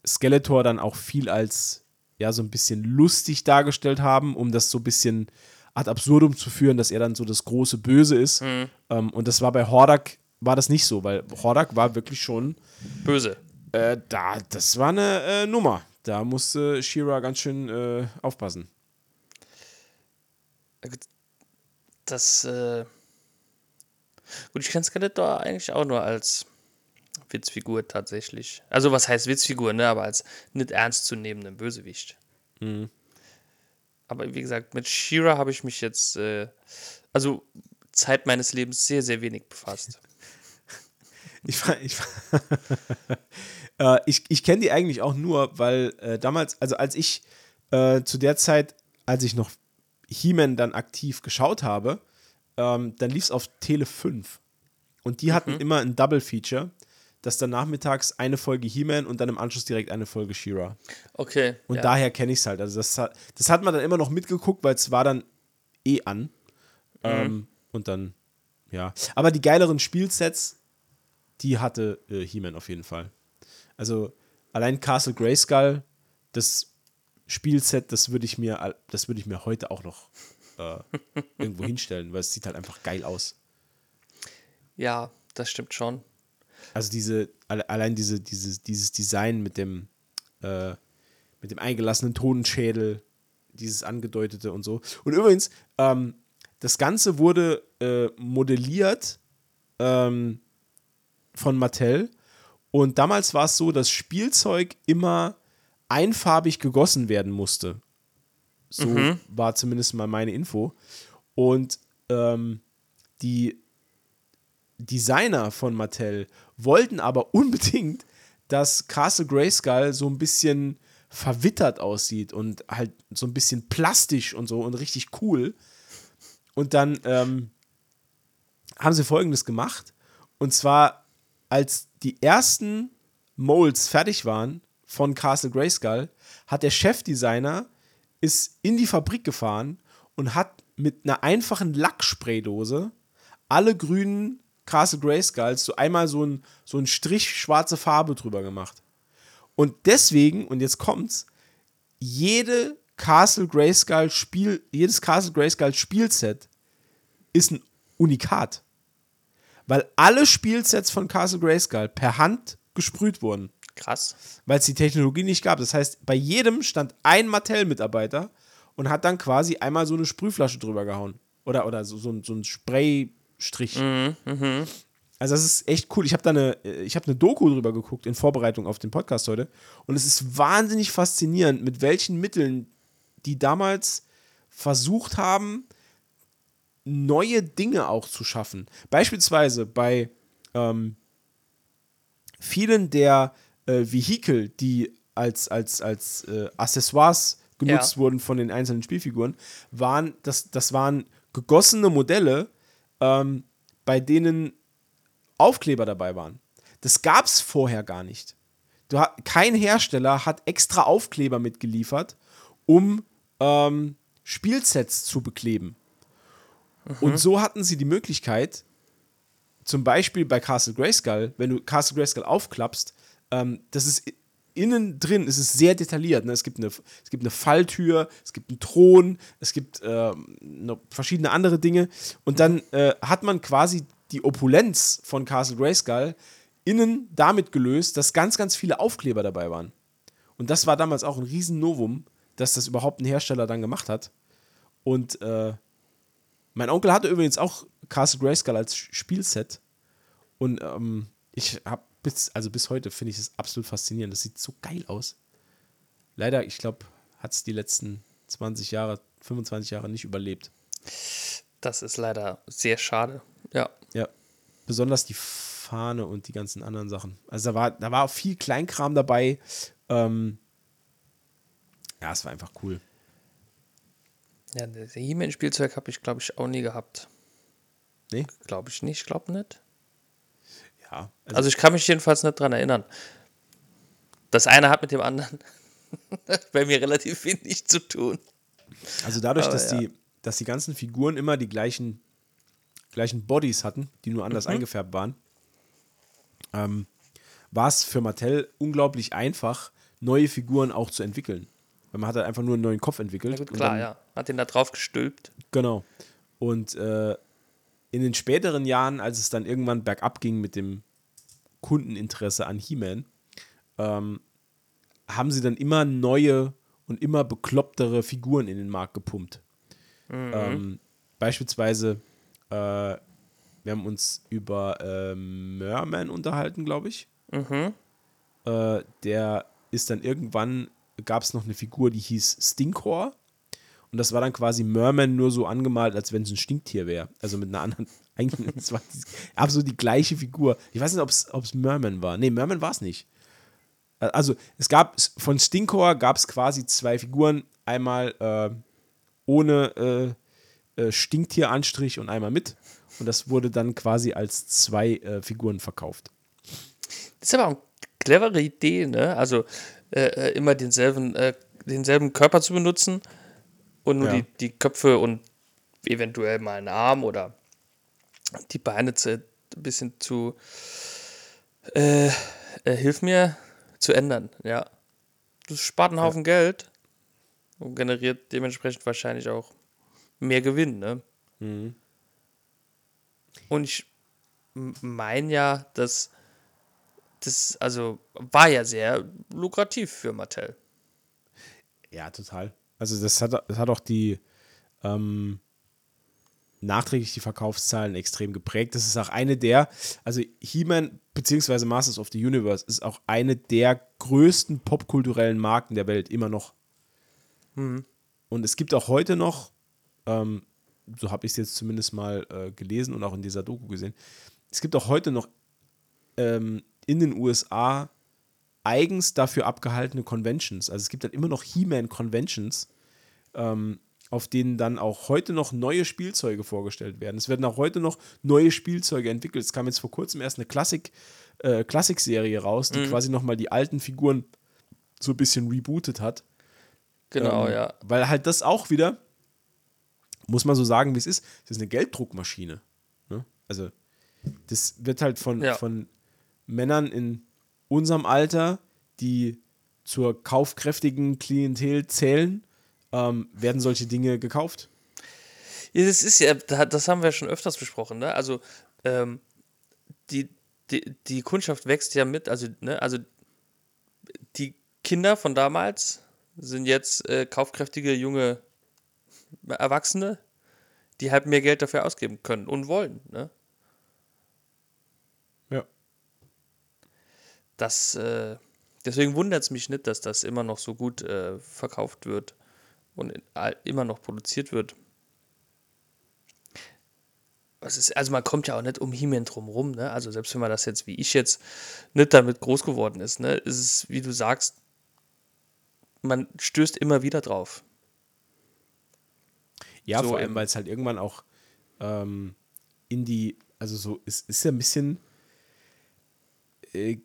Skeletor dann auch viel als ja so ein bisschen lustig dargestellt haben, um das so ein bisschen ad absurdum zu führen, dass er dann so das große Böse ist. Ähm, und das war bei Hordak war das nicht so, weil Hordak war wirklich schon böse. äh, da, das war eine äh, Nummer. Da musste Shira ganz schön äh, aufpassen. Das, äh. Gut, ich kenne Skeletor eigentlich auch nur als Witzfigur tatsächlich. Also, was heißt Witzfigur, ne? Aber als nicht ernstzunehmenden Bösewicht. Aber wie gesagt, mit Shira habe ich mich jetzt, äh, also Zeit meines Lebens sehr, sehr wenig befasst. Ich, ich, äh, ich, ich kenne die eigentlich auch nur, weil äh, damals, also als ich äh, zu der Zeit, als ich noch He-Man dann aktiv geschaut habe, ähm, dann lief es auf Tele 5. Und die hatten immer ein Double-Feature, dass dann nachmittags eine Folge He-Man und dann im Anschluss direkt eine Folge She-Ra. Okay. Und ja. daher kenne ich es halt. Also das, hat- das hat man dann immer noch mitgeguckt, weil es war dann eh an. Ähm, und dann, ja. Aber die geileren Spielsets, die hatte äh, He-Man auf jeden Fall. Also allein Castle Grayskull, das Spielset, das würde ich mir, das würde ich mir heute auch noch äh, irgendwo hinstellen, weil es sieht halt einfach geil aus. ja, das stimmt schon. Also diese, alle- allein diese, dieses, dieses Design mit dem, äh, mit dem eingelassenen Tonenschädel, dieses angedeutete und so. Und übrigens, ähm, das Ganze wurde äh, modelliert ähm, von Mattel. Und damals war es so, dass Spielzeug immer einfarbig gegossen werden musste. So war zumindest mal meine Info. Und ähm, die Designer von Mattel wollten aber unbedingt, dass Castle Grayskull so ein bisschen verwittert aussieht und halt so ein bisschen plastisch und so und richtig cool. Und dann ähm, haben sie folgendes gemacht. Und zwar, als die ersten Molds fertig waren von Castle Grayskull, hat der Chefdesigner ist in die Fabrik gefahren und hat mit einer einfachen Lackspraydose alle grünen Castle Grayskulls so einmal so ein, so ein Strich schwarze Farbe drüber gemacht. Und deswegen, und jetzt kommt's, jede Castle Grayskull Spiel, jedes Castle Grayskull Spielset ist ein Unikat. Weil alle Spielsets von Castle Grayskull per Hand gesprüht wurden Krass. weil es die Technologie nicht gab. Das heißt, bei jedem stand ein Mattel-Mitarbeiter und hat dann quasi einmal so eine Sprühflasche drüber gehauen. Oder, oder so, so, ein- so ein Spraystrich. Also das ist echt cool. Ich habe da eine, äh, ich habe eine Doku drüber geguckt in Vorbereitung auf den Podcast heute. Und es ist wahnsinnig faszinierend, mit welchen Mitteln die damals versucht haben, neue Dinge auch zu schaffen. Beispielsweise bei ähm, vielen der äh, Vehikel, die als, als, als äh, Accessoires genutzt Ja. wurden von den einzelnen Spielfiguren, waren, das, das waren gegossene Modelle, ähm, bei denen Aufkleber dabei waren. Das gab es vorher gar nicht. Du, kein Hersteller hat extra Aufkleber mitgeliefert, um ähm, Spielsets zu bekleben. Und so hatten sie die Möglichkeit, zum Beispiel bei Castle Grayskull, wenn du Castle Grayskull aufklappst, ähm, das ist innen drin, ist es sehr detailliert. Ne? Es, gibt eine, es gibt eine Falltür, es gibt einen Thron, es gibt noch verschiedene andere Dinge. Und dann äh, hat man quasi die Opulenz von Castle Grayskull innen damit gelöst, dass ganz, ganz viele Aufkleber dabei waren. Und das war damals auch ein Riesen-Novum, dass das überhaupt ein Hersteller dann gemacht hat. Und äh, mein Onkel hatte übrigens auch Castle Grayskull als Spielset. Und ähm, ich habe bis, also bis heute finde ich es absolut faszinierend. Das sieht so geil aus. Leider, ich glaube, hat es die letzten 20 Jahre, 25 Jahre nicht überlebt. Das ist leider sehr schade. Ja. Ja. Besonders die Fahne und die ganzen anderen Sachen. Also da war, da war auch viel Kleinkram dabei. Ähm, ja, es war einfach cool. Ja, das He-Man-Spielzeug habe ich, glaube ich, auch nie gehabt. Nee? Glaube ich nicht, glaube nicht. Ja. Also ich kann mich jedenfalls nicht dran erinnern. Das eine hat mit dem anderen bei mir relativ wenig zu tun. Also dadurch, Aber dass, ja. die, dass die ganzen Figuren immer die gleichen, gleichen Bodies hatten, die nur anders eingefärbt waren, ähm, war es für Mattel unglaublich einfach, neue Figuren auch zu entwickeln. Weil man hat halt einfach nur einen neuen Kopf entwickelt. Gut, und klar, dann- ja. Hat den da drauf gestülpt. Genau. Und äh, in den späteren Jahren, als es dann irgendwann bergab ging mit dem Kundeninteresse an He-Man, ähm, haben sie dann immer neue und immer beklopptere Figuren in den Markt gepumpt. Ähm, beispielsweise, äh, wir haben uns über äh, Merman unterhalten, glaube ich. Äh, der ist dann irgendwann, gab es noch eine Figur, die hieß Stinkor. Und das war dann quasi Merman nur so angemalt, als wenn es ein Stinktier wäre. Also mit einer anderen, eigentlich, es war absolut die gleiche Figur. Ich weiß nicht, ob es Merman war. Nee, Merman war es nicht. Also es gab, von Stinkor gab es quasi zwei Figuren. Einmal äh, ohne äh, äh, Stinktieranstrich und einmal mit. Und das wurde dann quasi als zwei äh, Figuren verkauft. Das ist aber eine clevere Idee, ne? Also äh, immer denselben, denselben Körper zu benutzen und nur ja. die, die Köpfe und eventuell mal einen Arm oder die Beine zu, ein bisschen zu äh, äh, hilf mir zu ändern, ja. Das spart einen Haufen ja. Geld und generiert dementsprechend wahrscheinlich auch mehr Gewinn, ne? Mhm. Und ich meine ja, dass das also war ja sehr lukrativ für Mattel. Ja, total. Also das hat, das hat auch die ähm, nachträglich die Verkaufszahlen extrem geprägt. Das ist auch eine der, also He-Man bzw. Masters of the Universe ist auch eine der größten popkulturellen Marken der Welt, immer noch. Mhm. Und es gibt auch heute noch, ähm, so habe ich es jetzt zumindest mal äh, gelesen und auch in dieser Doku gesehen, es gibt auch heute noch ähm, in den USA eigens dafür abgehaltene Conventions. Also es gibt dann immer noch He-Man-Conventions, ähm, auf denen dann auch heute noch neue Spielzeuge vorgestellt werden. Es werden auch heute noch neue Spielzeuge entwickelt. Es kam jetzt vor kurzem erst eine Klassik, äh, Klassik-Serie raus, die mhm. quasi nochmal die alten Figuren so ein bisschen rebootet hat. Genau, ähm, ja. Weil halt das auch wieder, muss man so sagen, wie es ist, das ist eine Gelddruckmaschine. Ne? Also, das wird halt von, ja. von Männern in unserem Alter, die zur kaufkräftigen Klientel zählen, ähm, werden solche Dinge gekauft. Ja, das ist ja, das haben wir schon öfters besprochen, ne? Also, ähm, die, die, die Kundschaft wächst ja mit, also, ne, also die Kinder von damals sind jetzt äh, kaufkräftige junge Erwachsene, die halt mehr Geld dafür ausgeben können und wollen, ne? Das, äh, deswegen wundert es mich nicht, dass das immer noch so gut äh, verkauft wird und in, immer noch produziert wird. Ist, also man kommt ja auch nicht um He-Man drum rum, ne? Also selbst wenn man das jetzt wie ich jetzt nicht damit groß geworden ist, ne, ist es, wie du sagst, man stößt immer wieder drauf. Ja, so vor allem, weil es halt irgendwann auch ähm, in die, also so, es ist ja ein bisschen äh,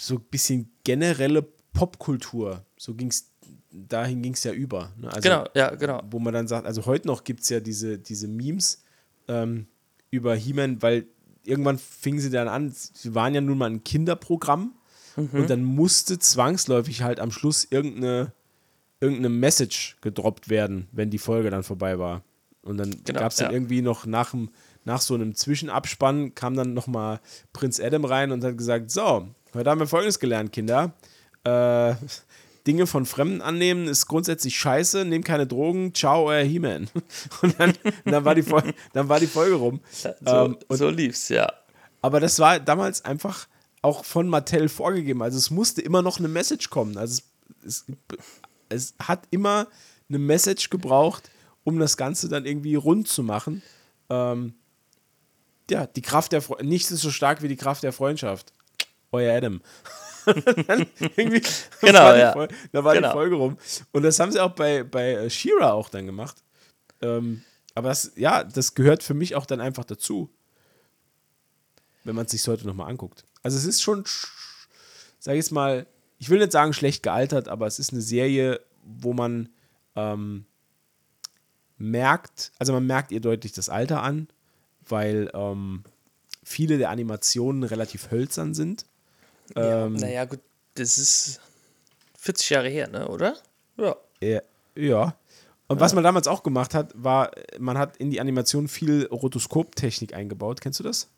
so ein bisschen generelle Popkultur. So ging es, dahin ging es ja über. Ne? Also, genau, ja, genau. Wo man dann sagt, also heute noch gibt es ja diese, diese Memes ähm, über He-Man, weil irgendwann fingen sie dann an, sie waren ja nun mal ein Kinderprogramm mhm. und dann musste zwangsläufig halt am Schluss irgendeine, irgendeine Message gedroppt werden, wenn die Folge dann vorbei war. Und dann genau, gab es dann ja. irgendwie noch nach dem nach so einem Zwischenabspann kam dann nochmal Prinz Adam rein und hat gesagt: So, heute haben wir Folgendes gelernt, Kinder. Äh, Dinge von Fremden annehmen ist grundsätzlich scheiße, nehmt keine Drogen, ciao, euer He-Man. Und dann, dann, war die dann war die Folge rum. So, ähm, so lief's, ja. Aber das war damals einfach auch von Mattel vorgegeben. Also es musste immer noch eine Message kommen. Also es, es, es hat immer eine Message gebraucht, um das Ganze dann irgendwie rund zu machen. Ähm, ja, die Kraft der Fre nichts ist so stark wie die Kraft der Freundschaft. Euer Adam. dann irgendwie genau, war ja. Folge, da war genau. die Folge rum. Und das haben sie auch bei, bei äh, Shira auch dann gemacht. Ähm, aber das, ja, das gehört für mich auch dann einfach dazu. Wenn man es sich heute nochmal anguckt. Also es ist schon, sag ich jetzt mal, ich will nicht sagen schlecht gealtert, aber es ist eine Serie, wo man ähm, merkt, also man merkt ihr deutlich das Alter an weil ähm, viele der Animationen relativ hölzern sind. Ja, ähm, naja, gut, das ist 40 Jahre her, ne, oder? Ja. Ja. ja. Und ja. was man damals auch gemacht hat, war, man hat in die Animation viel Rotoskoptechnik eingebaut. Kennst du das?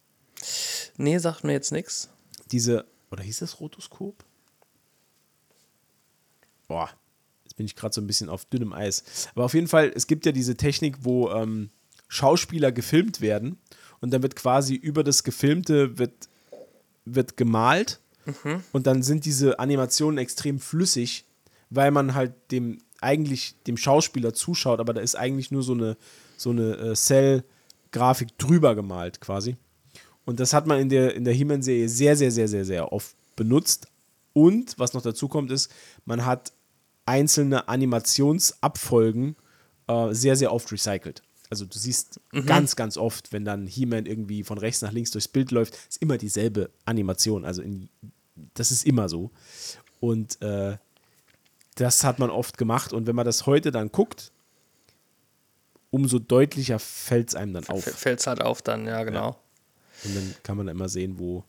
Nee, sagt mir jetzt nichts. Diese, oder hieß das Rotoskop? Boah, jetzt bin ich gerade so ein bisschen auf dünnem Eis. Aber auf jeden Fall, es gibt ja diese Technik, wo ähm, Schauspieler gefilmt werden und dann wird quasi über das Gefilmte wird, wird gemalt mhm. und dann sind diese Animationen extrem flüssig, weil man halt dem eigentlich dem Schauspieler zuschaut, aber da ist eigentlich nur so eine, so eine äh, Cell-Grafik drüber gemalt quasi. Und das hat man in der, in der He-Man-Serie sehr, sehr, sehr, sehr, sehr oft benutzt. Und was noch dazu kommt, ist, man hat einzelne Animationsabfolgen äh, sehr, sehr oft recycelt. Also du siehst ganz, ganz oft, wenn dann He-Man irgendwie von rechts nach links durchs Bild läuft, ist immer dieselbe Animation. Also in, das ist immer so. Und äh, das hat man oft gemacht. Und wenn man das heute dann guckt, umso deutlicher fällt es einem dann auf. Fällt es halt auf dann, ja, genau. Und dann kann man immer sehen, wo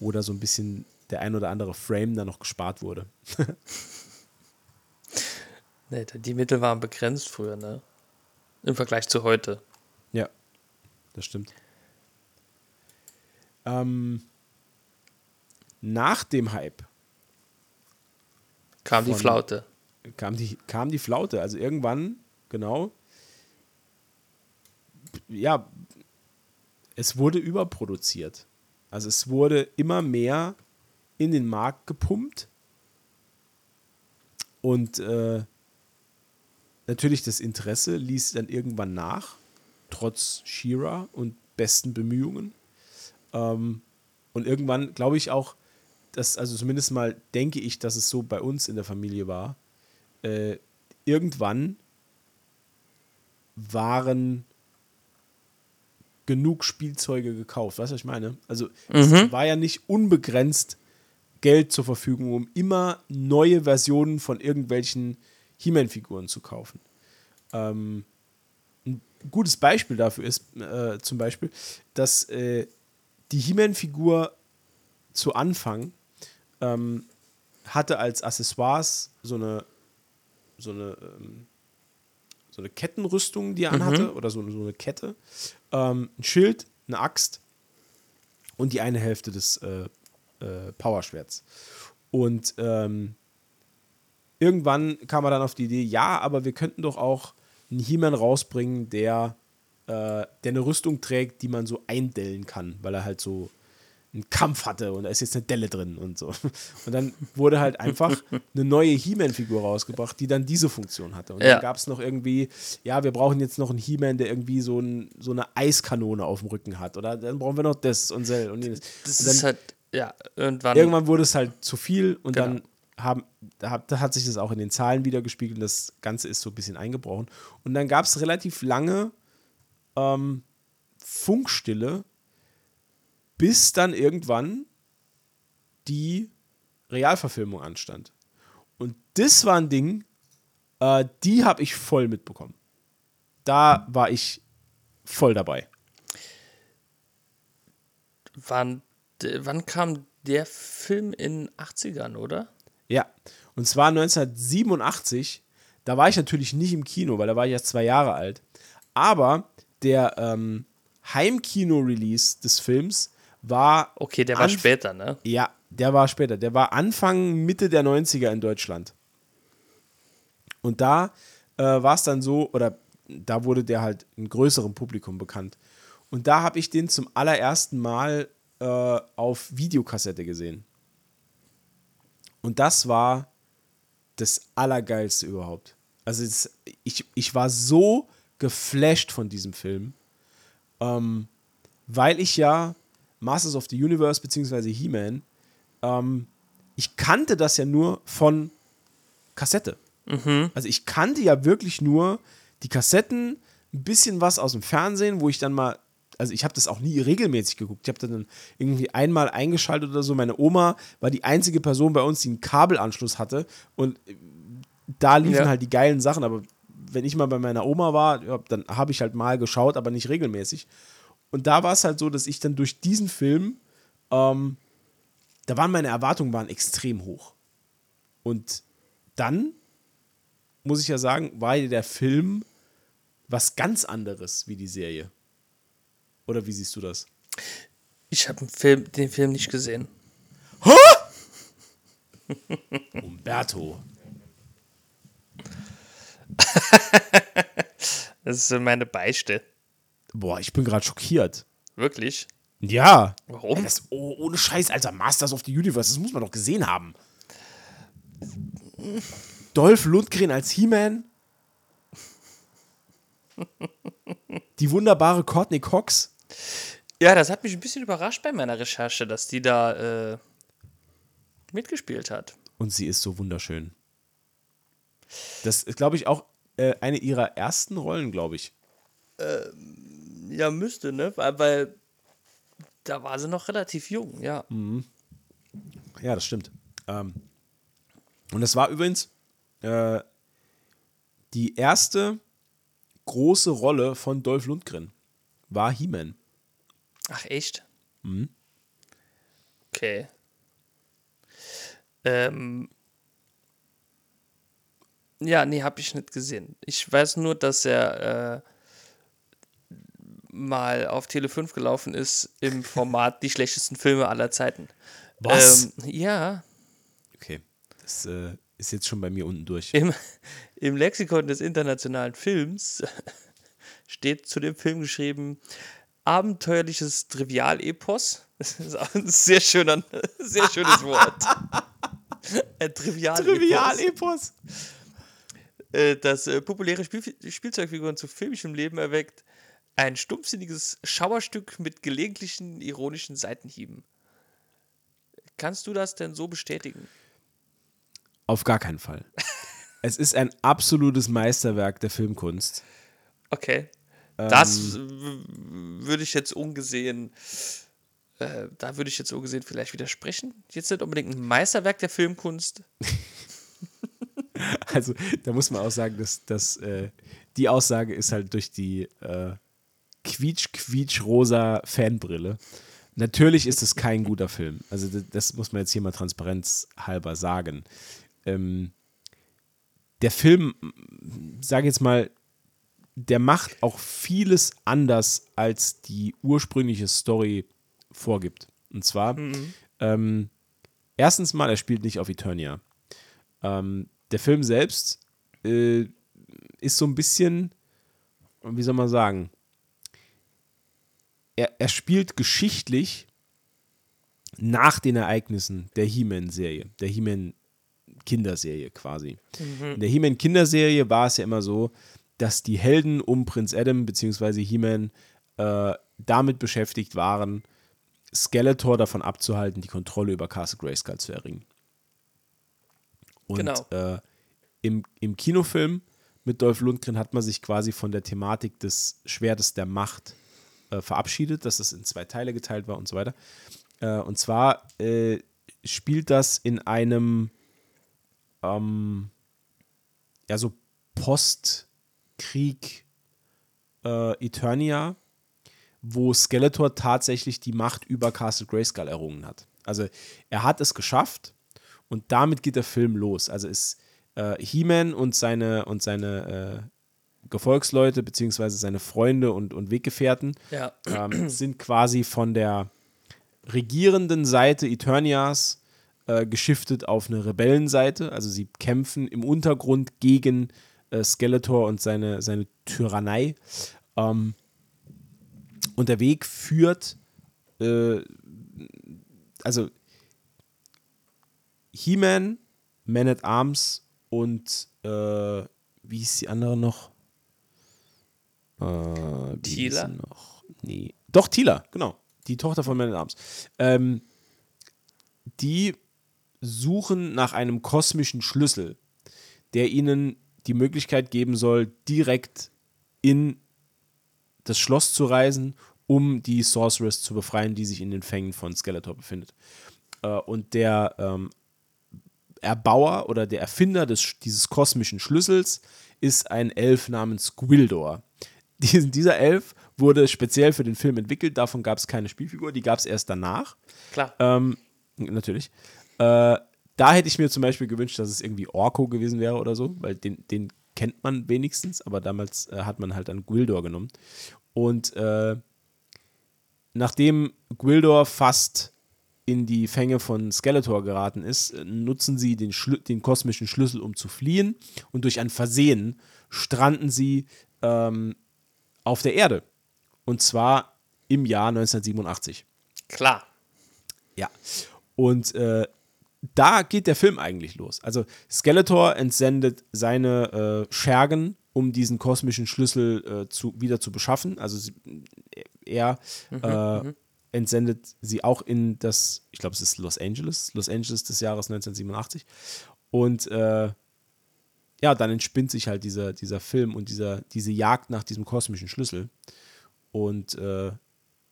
oder so ein bisschen der ein oder andere Frame dann noch gespart wurde. Nee, die Mittel waren begrenzt früher, ne? Im Vergleich zu heute. Ja, das stimmt. Ähm, nach dem Hype Kam die Flaute. kam die, kam die Flaute. Also irgendwann, genau, ja, es wurde überproduziert. Also es wurde immer mehr in den Markt gepumpt. Und äh, natürlich das Interesse ließ dann irgendwann nach, trotz Shira und besten Bemühungen. Ähm, und irgendwann glaube ich auch, dass, also zumindest mal denke ich, dass es so bei uns in der Familie war. Äh, irgendwann waren genug Spielzeuge gekauft. Weißt du, was ich meine? Also es war ja nicht unbegrenzt Geld zur Verfügung, um immer neue Versionen von irgendwelchen He-Man-Figuren zu kaufen. Ähm, ein gutes Beispiel dafür ist äh, zum Beispiel, dass äh, die He-Man-Figur zu Anfang ähm, hatte als Accessoires so eine so eine ähm, so eine Kettenrüstung, die er anhatte, oder so, so eine Kette, ähm, ein Schild, eine Axt und die eine Hälfte des äh, äh, Powerschwerts. Und ähm, irgendwann kam er dann auf die Idee, ja, aber wir könnten doch auch einen He-Man rausbringen, der, äh, der eine Rüstung trägt, die man so eindellen kann, weil er halt so einen Kampf hatte und da ist jetzt eine Delle drin und so. Und dann wurde halt einfach eine neue He-Man-Figur rausgebracht, die dann diese Funktion hatte. Und Ja. dann gab es noch irgendwie, ja, wir brauchen jetzt noch einen He-Man, der irgendwie so, ein, so eine Eiskanone auf dem Rücken hat. Oder dann brauchen wir noch das und Sel und jenes. Das und dann, ist halt, ja, irgendwann. irgendwann wurde es halt zu viel und Genau. dann haben, da, hat- da hat sich das auch in den Zahlen wieder gespiegelt. Das Ganze ist so ein bisschen eingebrochen. Und dann gab es relativ lange ähm, Funkstille, bis dann irgendwann die Realverfilmung anstand. Und das war ein Ding, äh, die habe ich voll mitbekommen. Da war ich voll dabei. Wann, wann kam der Film in 80ern, oder? Ja, und zwar 1987. Da war ich natürlich nicht im Kino, weil da war ich erst zwei Jahre alt. Aber der ähm, Heimkino-Release des Films war. Okay, der war später, ne? Ja, der war später. Der war Anfang, Mitte der 90er in Deutschland. Und da äh, war es dann so, oder da wurde der halt einem größeren Publikum bekannt. Und da habe ich den zum allerersten Mal äh, auf Videokassette gesehen. Und das war das Allergeilste überhaupt. Also es, ich, ich war so geflasht von diesem Film, ähm, weil ich ja Masters of the Universe beziehungsweise He-Man, ähm, ich kannte das ja nur von Kassette. Also ich kannte ja wirklich nur die Kassetten, ein bisschen was aus dem Fernsehen, wo ich dann mal, also ich habe das auch nie regelmäßig geguckt. Ich habe dann irgendwie einmal eingeschaltet oder so. Meine Oma war die einzige Person bei uns, die einen Kabelanschluss hatte und äh, da liefen Ja. halt die geilen Sachen. Aber wenn ich mal bei meiner Oma war, ja, dann habe ich halt mal geschaut, aber nicht regelmäßig. Und da war es halt so, dass ich dann durch diesen Film, ähm, da waren meine Erwartungen waren extrem hoch. Und dann muss ich ja sagen, war der Film was ganz anderes wie die Serie. Oder wie siehst du das? Ich habe den Film nicht gesehen. Umberto. Das ist meine Beichte. Boah, ich bin gerade schockiert. Wirklich? Ja. Warum? Ey, das, oh, ohne Scheiß, Alter. Masters of the Universe, das muss man doch gesehen haben. Dolph Lundgren als He-Man. Die wunderbare Courtney Cox. Ja, das hat mich ein bisschen überrascht bei meiner Recherche, dass die da äh, mitgespielt hat. Und sie ist so wunderschön. Das ist, glaube ich, auch äh, eine ihrer ersten Rollen, glaube ich. Ja, müsste, ne? Weil, weil da war sie noch relativ jung, ja. Ja, das stimmt. Ähm, und das war übrigens äh, die erste große Rolle von Dolph Lundgren. War He-Man. Ach, echt? Okay. Ähm. Ja, nee, hab ich nicht gesehen. Ich weiß nur, dass er äh, mal auf Tele 5 gelaufen ist im Format Die schlechtesten Filme aller Zeiten. Was? Ähm, ja, Okay. Das äh, ist jetzt schon bei mir unten durch. im, im Lexikon des internationalen Films steht zu dem Film geschrieben abenteuerliches Trivialepos. Das ist auch ein sehr, schöner, sehr schönes Wort. Ein Trivialepos. Trivial-Epos. äh, das äh, populäre Spiel Spielzeugfiguren zu filmischem Leben erweckt. Ein stumpfsinniges Schauerstück mit gelegentlichen ironischen Seitenhieben. Kannst du das denn so bestätigen? Auf gar keinen Fall. es ist ein absolutes Meisterwerk der Filmkunst. Okay. Das w- würde ich jetzt ungesehen, äh, da würde ich jetzt ungesehen vielleicht widersprechen. Jetzt nicht unbedingt ein Meisterwerk der Filmkunst. Also, da muss man auch sagen, dass, dass äh, die Aussage ist halt durch die äh, quietsch-quietsch-rosa Fanbrille. Natürlich ist es kein guter Film. Also, das, das muss man jetzt hier mal transparenzhalber sagen. Ähm, der Film, sage jetzt mal, der macht auch vieles anders, als die ursprüngliche Story vorgibt. Und zwar, ähm, erstens mal, er spielt nicht auf Eternia. Ähm, der Film selbst äh, ist so ein bisschen, wie soll man sagen, er, er spielt geschichtlich nach den Ereignissen der He-Man-Serie, der He-Man-Kinderserie quasi. In der He-Man-Kinderserie war es ja immer so, dass die Helden um Prinz Adam bzw. He-Man äh, damit beschäftigt waren, Skeletor davon abzuhalten, die Kontrolle über Castle Grayskull zu erringen. Und Genau. äh, im, im Kinofilm mit Dolph Lundgren hat man sich quasi von der Thematik des Schwertes der Macht äh, verabschiedet, dass es in zwei Teile geteilt war und so weiter. Äh, und zwar äh, spielt das in einem ähm, ja so Postkrieg äh, Eternia, wo Skeletor tatsächlich die Macht über Castle Grayskull errungen hat. Also er hat es geschafft und damit geht der Film los. Also ist äh, He-Man und seine und seine äh, Gefolgsleute beziehungsweise seine Freunde und, und Weggefährten Ja. ähm, sind quasi von der regierenden Seite Eternias äh, geschiftet auf eine Rebellenseite. Also sie kämpfen im Untergrund gegen äh, Skeletor und seine, seine Tyrannei. Ähm, und der Weg führt, äh, also He-Man, Man at Arms und äh, wie hieß die andere noch? Äh, sie noch? Nee. Doch, Tila, genau. Die Tochter von Man at Arms. Ähm, die suchen nach einem kosmischen Schlüssel, der ihnen die Möglichkeit geben soll, direkt in das Schloss zu reisen, um die Sorceress zu befreien, die sich in den Fängen von Skeletor befindet. Äh, und der ähm, Erbauer oder der Erfinder des, dieses kosmischen Schlüssels ist ein Elf namens Gwildor. Diesen, dieser Elf wurde speziell für den Film entwickelt, davon gab es keine Spielfigur, die gab es erst danach. Klar. Ähm, natürlich. Äh, da hätte ich mir zum Beispiel gewünscht, dass es irgendwie Orko gewesen wäre oder so, weil den, den kennt man wenigstens, aber damals äh, hat man halt dann Gwildor genommen. Und äh, nachdem Gwildor fast in die Fänge von Skeletor geraten ist, äh, nutzen sie den, Schlü den kosmischen Schlüssel, um zu fliehen. Und durch ein Versehen stranden sie ähm, auf der Erde. Und zwar im Jahr 1987. Klar. Ja. Und äh, da geht der Film eigentlich los. Also Skeletor entsendet seine äh, Schergen, um diesen kosmischen Schlüssel äh, zu, wieder zu beschaffen. Also sie, er äh, entsendet sie auch in das, ich glaube, es ist Los Angeles, Los Angeles des Jahres 1987. Und äh, ja, dann entspinnt sich halt dieser, dieser Film und dieser, diese Jagd nach diesem kosmischen Schlüssel. Und äh,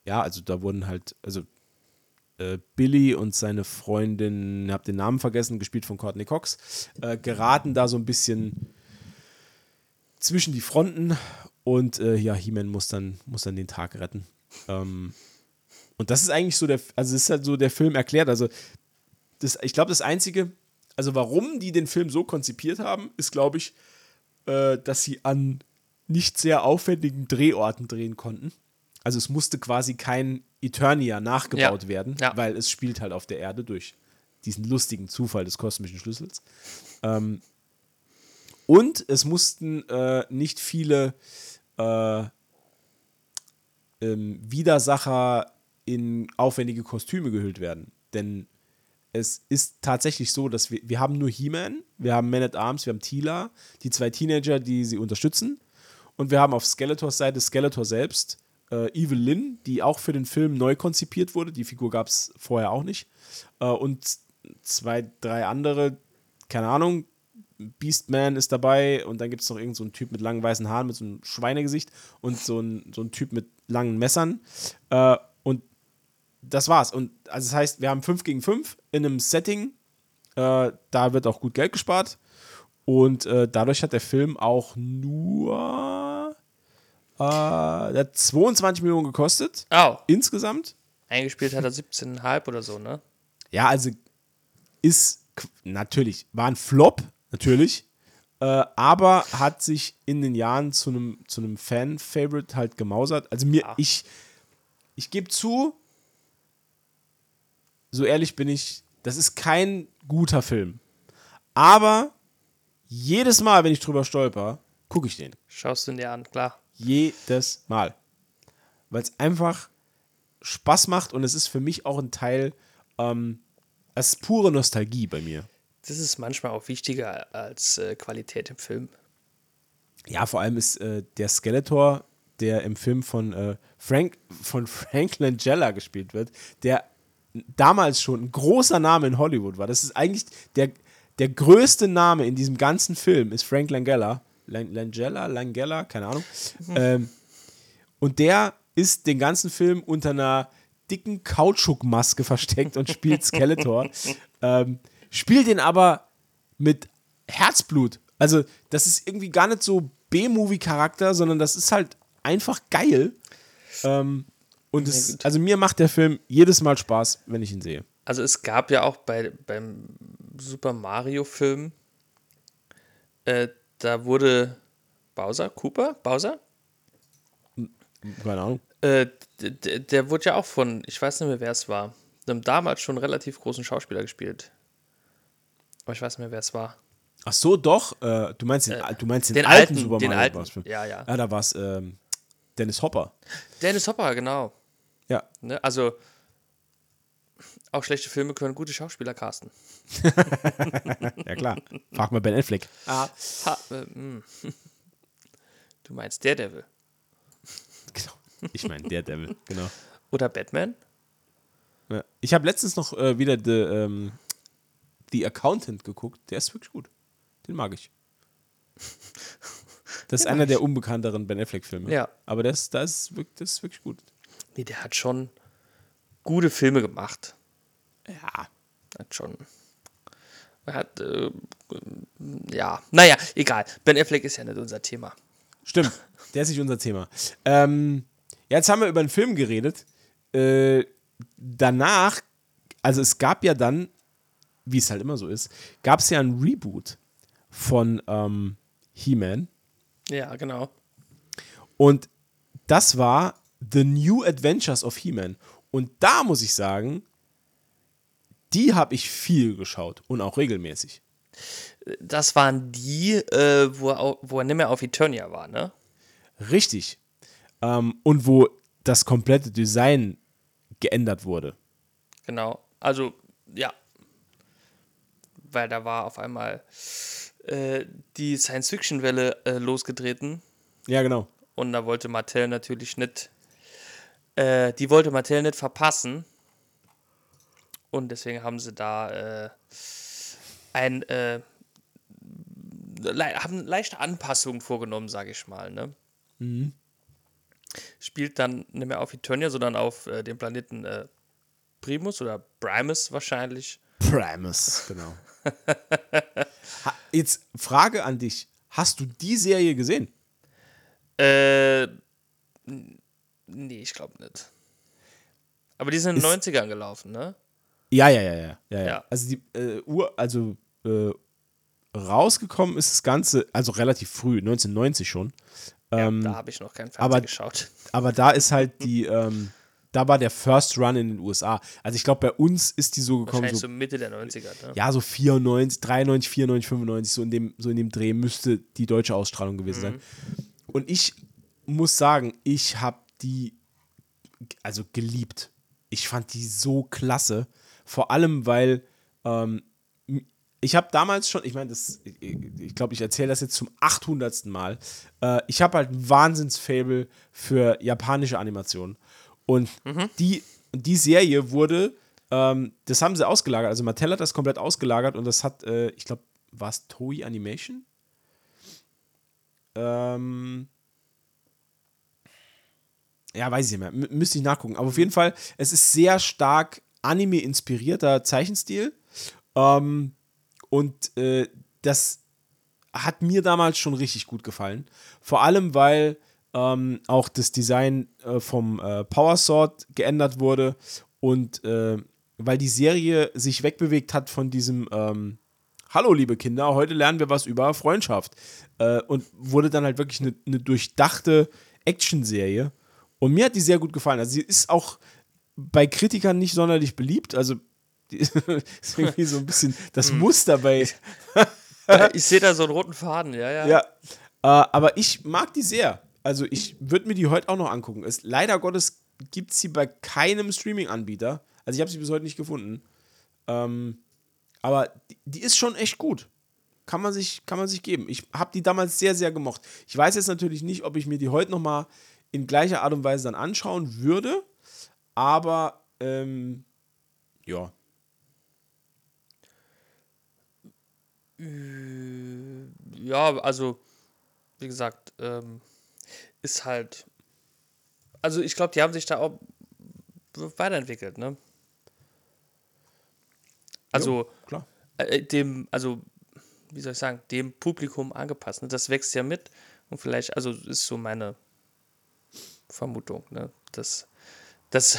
ja, also da wurden halt, also äh, Billy und seine Freundin, habe den Namen vergessen, gespielt von Courtney Cox, äh, geraten da so ein bisschen zwischen die Fronten und äh, ja, He-Man muss dann, muss dann den Tag retten. Ähm, und das ist eigentlich so der, also ist halt so der Film erklärt. Also, das, ich glaube, das Einzige, also warum die den Film so konzipiert haben, ist, glaube ich, äh, dass sie an nicht sehr aufwendigen Drehorten drehen konnten. Also es musste quasi kein Eternia nachgebaut Ja. werden, Ja. weil es spielt halt auf der Erde durch diesen lustigen Zufall des kosmischen Schlüssels. Ähm, und es mussten äh, nicht viele äh, ähm, Widersacher in aufwendige Kostüme gehüllt werden. Denn es ist tatsächlich so, dass wir, wir haben nur He-Man, wir haben Man at Arms, wir haben Tila, die zwei Teenager, die sie unterstützen. Und wir haben auf Skeletors Seite Skeletor selbst, äh, Evil Lynn, die auch für den Film neu konzipiert wurde. Die Figur gab es vorher auch nicht. Äh, und zwei, drei andere, keine Ahnung, Beastman ist dabei und dann gibt es noch irgendeinen so Typ mit langen weißen Haaren mit so einem Schweinegesicht und so ein, so ein Typ mit langen Messern. Äh, und das war's. Und also das heißt, wir haben 5 gegen 5 in einem Setting. Äh, da wird auch gut Geld gespart. Und äh, dadurch hat der Film auch nur äh, der hat 22 Millionen gekostet. Au, Insgesamt. eingespielt hat er 17,5 oder so, ne? Ja, also ist natürlich, war ein Flop, natürlich. Äh, aber hat sich in den Jahren zu einem zu einem Fan-Favorite halt gemausert. Also mir, ich, ich gebe zu, so ehrlich bin ich, das ist kein guter Film. Aber jedes Mal, wenn ich drüber stolper, gucke ich den. Schaust du ihn dir an, klar. Jedes Mal. Weil es einfach Spaß macht und es ist für mich auch ein Teil, ähm, es ist pure Nostalgie bei mir. Das ist manchmal auch wichtiger als äh, Qualität im Film. Ja, vor allem ist äh, der Skeletor, der im Film von, äh, Frank, von Frank Langella gespielt wird, der damals schon ein großer Name in Hollywood war. Das ist eigentlich der, der größte Name in diesem ganzen Film, ist Frank Langella. Lang, Langella, Langella, keine Ahnung. Ähm, und der ist den ganzen Film unter einer dicken Kautschukmaske versteckt und spielt Skeletor. ähm, spielt den aber mit Herzblut. Also, das ist irgendwie gar nicht so B-Movie-Charakter, sondern das ist halt einfach geil. Ähm, und es, also mir macht der Film jedes Mal Spaß, wenn ich ihn sehe. Also es gab ja auch bei, beim Super Mario-Film, äh, da wurde Bowser, Cooper, Bowser, Keine Ahnung. äh, der wurde ja auch von, ich weiß nicht mehr, wer es war, einem damals schon relativ großen Schauspieler gespielt. Aber ich weiß nicht mehr, wer es war. Ach so, doch. Äh, du meinst den, du meinst den, den alten, alten, Super den Mario alten. Film. Ja, ja. Ja, da war es ähm, Dennis Hopper. Dennis Hopper, genau. Ja. Ne? Also auch schlechte Filme können gute Schauspieler casten. Ja, klar. Frag mal Ben Affleck. Ha, äh, mm. Du meinst Daredevil. Genau. Ich meine, der Devil, genau. Oder Batman? Ja. Ich habe letztens noch äh, wieder The, ähm, The Accountant geguckt. Der ist wirklich gut. Den mag ich. Das ist einer der unbekannteren Ben Affleck-Filme. Ja. Aber das, das, das ist wirklich gut. Nee, der hat schon gute Filme gemacht. Ja. Hat schon. Hat, äh, ja, naja, egal. Ben Affleck ist ja nicht unser Thema. Stimmt, der ist nicht unser Thema. Ähm, ja, jetzt haben wir über einen Film geredet. Äh, danach, also es gab ja dann, wie es halt immer so ist, gab es ja ein Reboot von ähm, He-Man. Ja, genau. Und das war The New Adventures of He-Man. Und da muss ich sagen, die habe ich viel geschaut und auch regelmäßig. Das waren die, äh, wo, er, wo er nicht mehr auf Eternia war, ne? Richtig. Ähm, und wo das komplette Design geändert wurde. Genau. Also, ja. weil da war auf einmal äh, die Science-Fiction-Welle äh, losgetreten. Ja, genau. Und da wollte Mattel natürlich nicht, äh, die wollte Mattel nicht verpassen. Und deswegen haben sie da äh, ein, äh, le haben leichte Anpassungen vorgenommen, sage ich mal. Ne? Mhm. Spielt dann nicht mehr auf Eternia, sondern auf äh, dem Planeten äh, Primus oder Primus wahrscheinlich. Primus, genau. jetzt Frage an dich. Hast du die Serie gesehen? Äh, nee, ich glaube nicht. Aber die sind in den 90ern gelaufen, ne? Ja, ja, ja, ja. ja, ja. Ja. Also die äh, Uhr, also äh, rausgekommen ist das Ganze, also relativ früh, 1990 schon. Ähm, Da habe ich noch kein Fernsehen aber- geschaut. aber da ist halt die, ähm, da war der First Run in den USA. Also ich glaube, bei uns ist die so gekommen, Wahrscheinlich so, so Mitte der 90er, ne? ja, so 94, 93, 94, 95, so in dem, so in dem Dreh müsste die deutsche Ausstrahlung gewesen sein. Und ich muss sagen, ich habe die also geliebt. Ich fand die so klasse. Vor allem, weil ähm, ich habe damals schon, ich meine, das, ich, glaube, ich erzähle das jetzt zum 800. Mal. Äh, ich habe halt ein Wahnsinnsfable für japanische Animationen. Und die, die Serie wurde, ähm, das haben sie ausgelagert. Also Mattel hat das komplett ausgelagert und das hat, äh, ich glaube, war es Toei Animation? Ähm, ja, weiß ich nicht mehr. M müsste ich nachgucken. Aber auf jeden Fall, es ist sehr stark Anime-inspirierter Zeichenstil. Ähm, und äh, das hat mir damals schon richtig gut gefallen. Vor allem, weil ähm, auch das Design äh, vom äh, Power Sword geändert wurde und äh, weil die Serie sich wegbewegt hat von diesem ähm, Hallo, liebe Kinder, heute lernen wir was über Freundschaft. Äh, und wurde dann halt wirklich eine eine durchdachte Action-Serie. Und mir hat die sehr gut gefallen. Also sie ist auch bei Kritikern nicht sonderlich beliebt. Also ist irgendwie so ein bisschen das Muster bei. Ich sehe da so einen roten Faden, ja, ja. Ja. Äh, aber ich mag die sehr. Also ich würde mir die heute auch noch angucken. Es, leider Gottes gibt es sie bei keinem Streaming-Anbieter. Also ich habe sie bis heute nicht gefunden. Ähm, aber die, die ist schon echt gut. Kann man sich, kann man sich geben. Ich habe die damals sehr, sehr gemocht. Ich weiß jetzt natürlich nicht, ob ich mir die heute noch mal in gleicher Art und Weise dann anschauen würde. Aber ähm, ja. Ja, also, wie gesagt, ähm, ist halt. Also, ich glaube, die haben sich da auch weiterentwickelt, ne? Also, Klar. äh, dem, also, wie soll ich sagen, dem Publikum angepasst. Ne? Das wächst ja mit und vielleicht, also, ist so meine Vermutung, ne? Dass, dass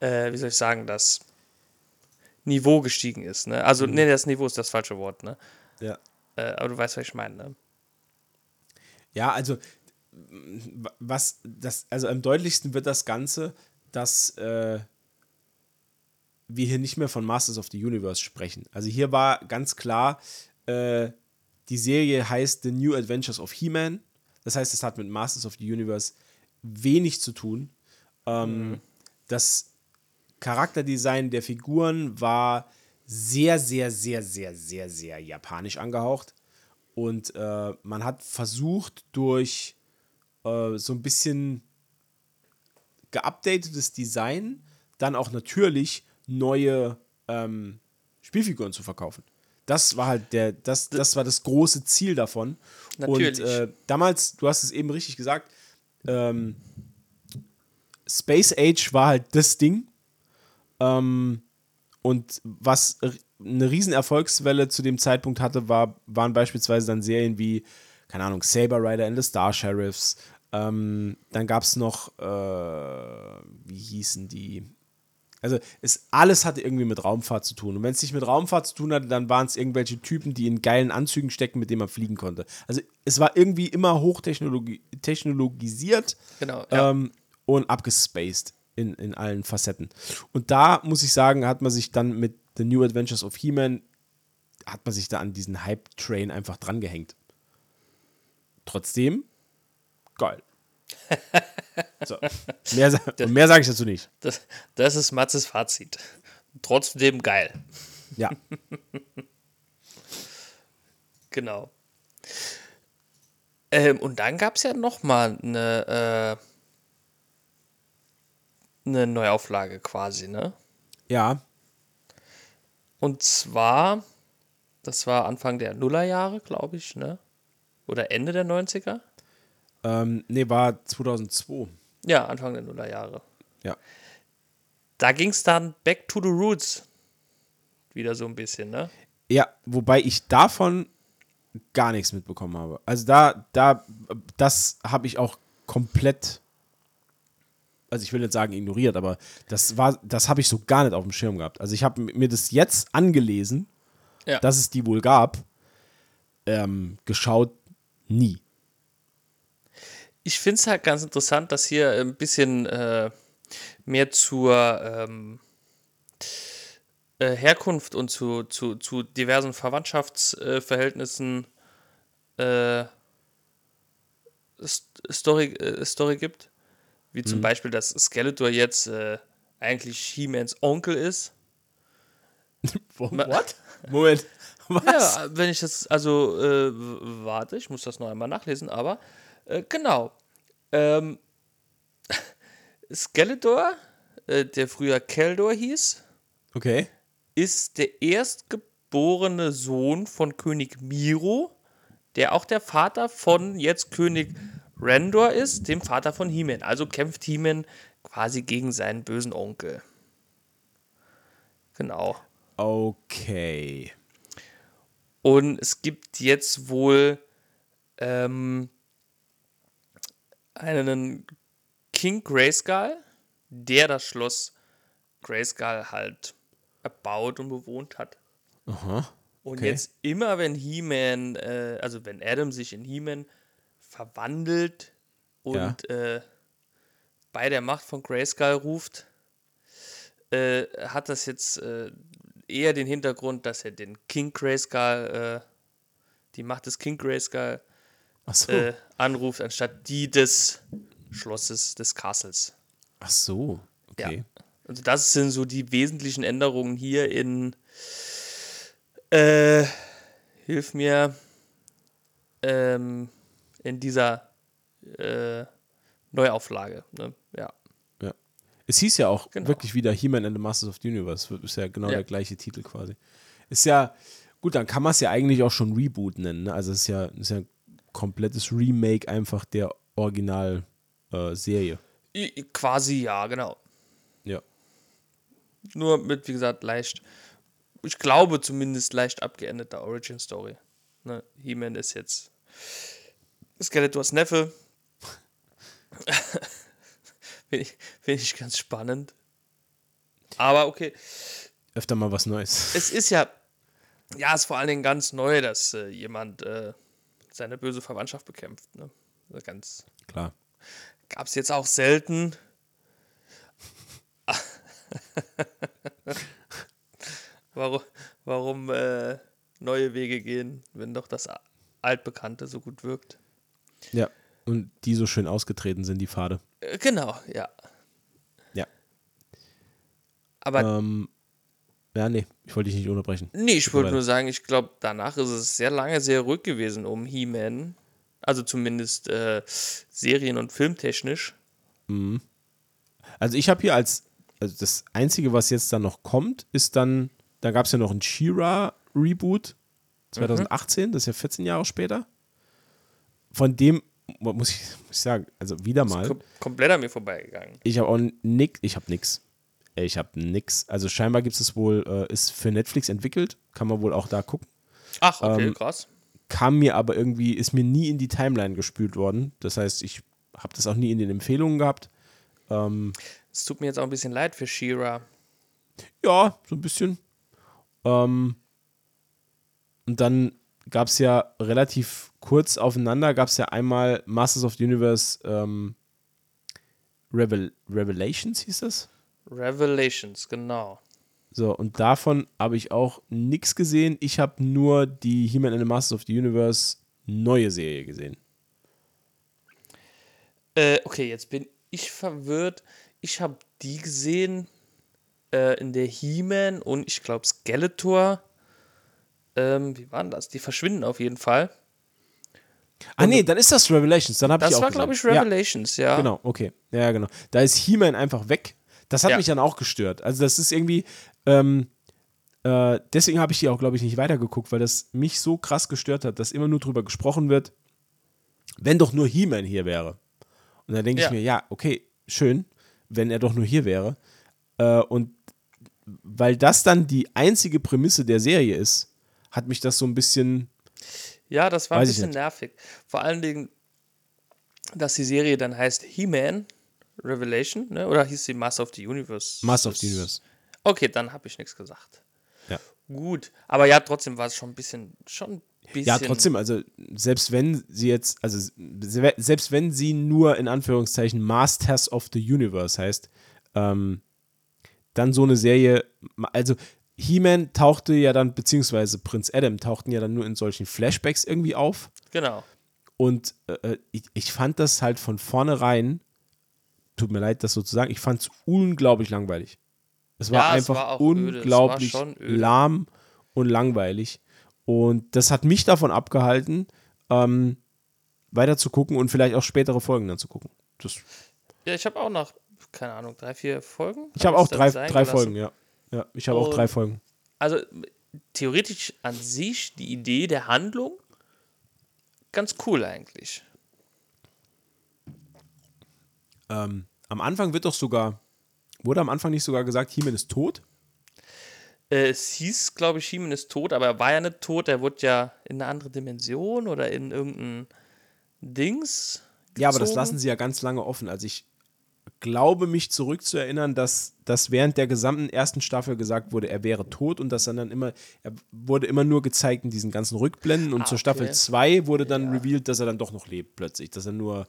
äh, wie soll ich sagen, das Niveau gestiegen ist, ne? Also, nee, das Niveau ist das falsche Wort, ne? Ja. Äh, aber du weißt, was ich meine, ne? Ja, also was das, also am deutlichsten wird das Ganze, dass äh, wir hier nicht mehr von Masters of the Universe sprechen. Also hier war ganz klar, äh, die Serie heißt The New Adventures of He-Man. Das heißt, es hat mit Masters of the Universe wenig zu tun. Ähm, Das Charakterdesign der Figuren war sehr, sehr, sehr, sehr, sehr, sehr japanisch angehaucht. Und äh, man hat versucht, durch äh, so ein bisschen geupdatetes Design dann auch natürlich neue ähm, Spielfiguren zu verkaufen. Das war halt der, das, das war das große Ziel davon. Natürlich. Und äh, damals, du hast es eben richtig gesagt, ähm, Space Age war halt das Ding. Ähm, und was eine riesen Erfolgswelle zu dem Zeitpunkt hatte, war, waren beispielsweise dann Serien wie, keine Ahnung, Saber Rider and the Star Sheriffs. Ähm, dann gab es noch, äh, wie hießen die? Also es, alles hatte irgendwie mit Raumfahrt zu tun. Und wenn es nicht mit Raumfahrt zu tun hatte, dann waren es irgendwelche Typen, die in geilen Anzügen stecken, mit denen man fliegen konnte. Also es war irgendwie immer hochtechnologi technologisiert Genau, ja. ähm, und abgespaced in, in allen Facetten. Und da muss ich sagen, hat man sich dann mit The New Adventures of He-Man, hat man sich da an diesen Hype-Train einfach drangehängt. Trotzdem, geil. so. Mehr, mehr sage ich dazu nicht. Das, das ist Matzes Fazit. Trotzdem geil. Ja. Genau. Ähm, und dann gab es ja noch mal eine, äh, eine Neuauflage quasi, ne? Ja, Und zwar, das war Anfang der Nullerjahre, glaube ich, ne? Oder Ende der 90er? ähm, nee, war 2002. Ja, Anfang der Nullerjahre. Ja. Da ging es dann back to the roots. Wieder so ein bisschen, ne? Ja, wobei ich davon gar nichts mitbekommen habe. Also da, da, das habe ich auch komplett, also ich will jetzt sagen ignoriert, aber das war, das habe ich so gar nicht auf dem Schirm gehabt. Also ich habe mir das jetzt angelesen, Ja. dass es die wohl gab, ähm, geschaut nie. Ich finde es halt ganz interessant, dass hier ein bisschen äh, mehr zur ähm, äh, Herkunft und zu, zu, zu diversen Verwandtschaftsverhältnissen äh, St- Story, äh, Story gibt. Wie zum Beispiel, dass Skeletor jetzt äh, eigentlich He-Mans Onkel ist. What? Moment. Was? Ja, wenn ich das, also, äh, warte, ich muss das noch einmal nachlesen, aber äh, genau. Ähm, Skeletor, äh, der früher Keldor hieß, Okay. ist der erstgeborene Sohn von König Miro, der auch der Vater von jetzt König Randor ist, dem Vater von He-Man. Also kämpft He-Man quasi gegen seinen bösen Onkel. Genau. Okay. Und es gibt jetzt wohl ähm, einen King Grayskull, der das Schloss Grayskull halt erbaut und bewohnt hat. Aha. Und Okay. jetzt immer, wenn He-Man, äh, also wenn Adam sich in He-Man verwandelt und äh, bei der Macht von Grayskull ruft, äh, hat das jetzt äh, eher den Hintergrund, dass er den King Grayskull, äh, die Macht des King Grayskull so. äh, anruft, anstatt die des Schlosses, des Castles. Ach so. Okay. Also das sind so die wesentlichen Änderungen hier in äh, hilf mir ähm, in dieser äh, Neuauflage. Ne? Ja. Ja. Es hieß ja auch Genau. wirklich wieder He-Man and the Masters of the Universe. Ist ja genau Ja. der gleiche Titel quasi. Ist ja, gut, dann kann man es ja eigentlich auch schon Reboot nennen. Ne? Also es ist ja, ist ja ein komplettes Remake einfach der Original-Serie. I- Quasi ja, genau. ja. Nur mit, wie gesagt, leicht, ich glaube zumindest leicht abgeendeter Origin Story. Ne? He-Man ist jetzt Skeletors Neffe. Finde ich, find ich ganz spannend. Aber okay, Öfter mal was Neues. es ist ja, ja, es ist vor allen Dingen ganz neu, dass äh, jemand äh, seine böse Verwandtschaft bekämpft. Ne? Also Ganz, Klar. gab es jetzt auch selten. warum warum äh, neue Wege gehen, wenn doch das Altbekannte so gut wirkt? Ja. Und die so schön ausgetreten sind, die Pfade. Äh, genau, ja. Ja. Aber Ähm, ja, nee, ich wollte dich nicht unterbrechen. nee, ich wollte nur sagen, ich glaube, danach ist es sehr lange sehr ruhig gewesen um He-Man. Also zumindest äh, serien- und filmtechnisch. Also ich habe hier als, also das Einzige, was jetzt dann noch kommt, ist dann, da gab es ja noch ein She-Ra-Reboot 2018, das ist ja 14 Jahre später. Von dem, muss ich, muss ich sagen, also wieder mal, Kom komplett an mir vorbeigegangen. ich habe auch nix, ich habe nix. Ich habe nix. Also scheinbar gibt es wohl, äh, ist für Netflix entwickelt, kann man wohl auch da gucken. Ach, okay, Ähm, krass. Kam mir aber irgendwie, ist mir nie in die Timeline gespült worden. Das heißt, ich habe das auch nie in den Empfehlungen gehabt. Es tut mir jetzt auch ein bisschen leid für She-Ra. Ja, so ein bisschen. Ähm, und dann gab es ja relativ kurz aufeinander, gab es ja einmal Masters of the Universe ähm, Revel Revelations hieß das. Revelations, genau. So, und davon habe ich auch nichts gesehen. Ich habe nur die He-Man and the Masters of the Universe neue Serie gesehen. Äh, okay, jetzt bin ich verwirrt. Ich habe die gesehen äh, in der He-Man und ich glaube Skeletor ähm, wie waren das? Die verschwinden auf jeden Fall. Ah, nee, dann ist das Revelations. Dann habe ich Das auch war, gesagt. glaube ich, Ja. Revelations, ja. Genau, okay. Ja, genau. Da ist He-Man einfach weg. Das hat Ja. mich dann auch gestört. Also, das ist irgendwie. Ähm, äh, deswegen habe ich die auch, glaube ich, nicht weitergeguckt, weil das mich so krass gestört hat, dass immer nur drüber gesprochen wird, wenn doch nur He-Man hier wäre. Und dann denke Ja. ich mir, ja, okay, schön, wenn er doch nur hier wäre. Äh, und weil das dann die einzige Prämisse der Serie ist, hat mich das so ein bisschen. Ja, das war ein Weiß ich bisschen nervig. Vor allen Dingen, dass die Serie dann heißt He-Man Revelation, ne? oder hieß sie Master of the Universe? Master of the Universe. Okay, dann habe ich nichts gesagt. Ja. Gut, aber ja, trotzdem war es schon ein bisschen, schon ein bisschen. Ja, trotzdem, also selbst wenn sie jetzt, also se- selbst wenn sie nur in Anführungszeichen Masters of the Universe heißt, ähm, dann so eine Serie, also He-Man tauchte ja dann, beziehungsweise Prinz Adam tauchten ja dann nur in solchen Flashbacks irgendwie auf. Genau. Und äh, ich, ich fand das halt von vornherein, tut mir leid, das so zu sagen, ich fand es unglaublich langweilig. Es war Ja, einfach war. Es war unglaublich öde. lahm und langweilig. Und das hat mich davon abgehalten, ähm, weiter zu gucken und vielleicht auch spätere Folgen dann zu gucken. Das, Ja, ich habe auch noch, keine Ahnung, drei, vier Folgen. ich habe Hab auch drei, drei gelassen. Folgen, ja. Ja, ich habe auch drei Folgen. Also theoretisch an sich die Idee der Handlung ganz cool eigentlich. Ähm, am Anfang wird doch sogar, wurde am Anfang nicht sogar gesagt, He-Man ist tot? Äh, es hieß, glaube ich, He-Man ist tot, aber er war ja nicht tot. Er wurde ja in eine andere Dimension oder in irgendein Dings. Ja, aber das gezogen. lassen sie ja ganz lange offen. Also ich glaube mich zurückzuerinnern, dass, dass während der gesamten ersten Staffel gesagt wurde, er wäre tot und dass dann, dann immer, er wurde immer nur gezeigt in diesen ganzen Rückblenden und Ah, zur Staffel okay. 2 wurde dann revealed, dass er dann doch noch lebt plötzlich, dass er nur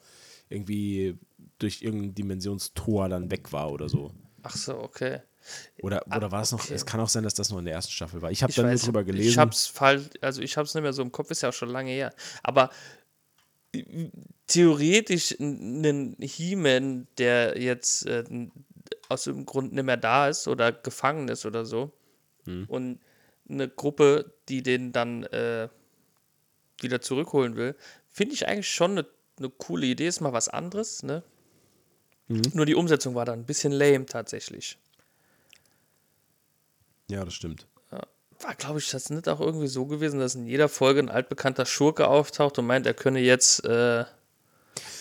irgendwie durch irgendein Dimensionstor dann weg war oder so. Ach so, okay. Oder, oder war es noch, Ah, okay. es kann auch sein, dass das noch in der ersten Staffel war. Ich habe dann nur weiß, drüber gelesen. Ich hab's falsch, also ich hab's nicht mehr so im Kopf, ist ja auch schon lange her. Aber theoretisch ein He-Man, der jetzt äh, aus dem Grund nicht mehr da ist oder gefangen ist oder so, Mhm. und eine Gruppe, die den dann äh, wieder zurückholen will, finde ich eigentlich schon eine, eine coole Idee. Ist mal was anderes, ne? Mhm. Nur die Umsetzung war dann ein bisschen lame tatsächlich. ja, das stimmt. War, glaube ich, das nicht auch irgendwie so gewesen, dass in jeder Folge ein altbekannter Schurke auftaucht und meint, er könne jetzt, äh,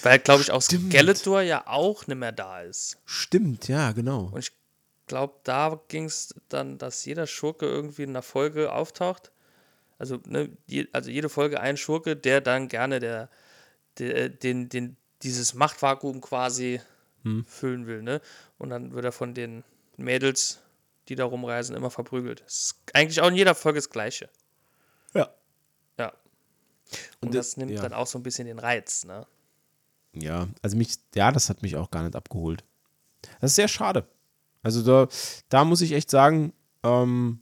weil, glaube ich, auch. Skeletor ja auch nicht mehr da ist. Stimmt, ja, genau. Und ich glaube, da ging es dann, dass jeder Schurke irgendwie in einer Folge auftaucht. Also, ne, je, also jede Folge ein Schurke, der dann gerne der, der den, den, dieses Machtvakuum quasi füllen will, ne? Und dann wird er von den Mädels, die da rumreisen, immer verprügelt. Das ist eigentlich auch in jeder Folge das Gleiche. Ja. Ja. Und, Und das das- nimmt ja. dann auch so ein bisschen den Reiz, ne? Ja, also mich, ja, das hat mich auch gar nicht abgeholt. Das ist sehr schade. Also da, da muss ich echt sagen, ähm,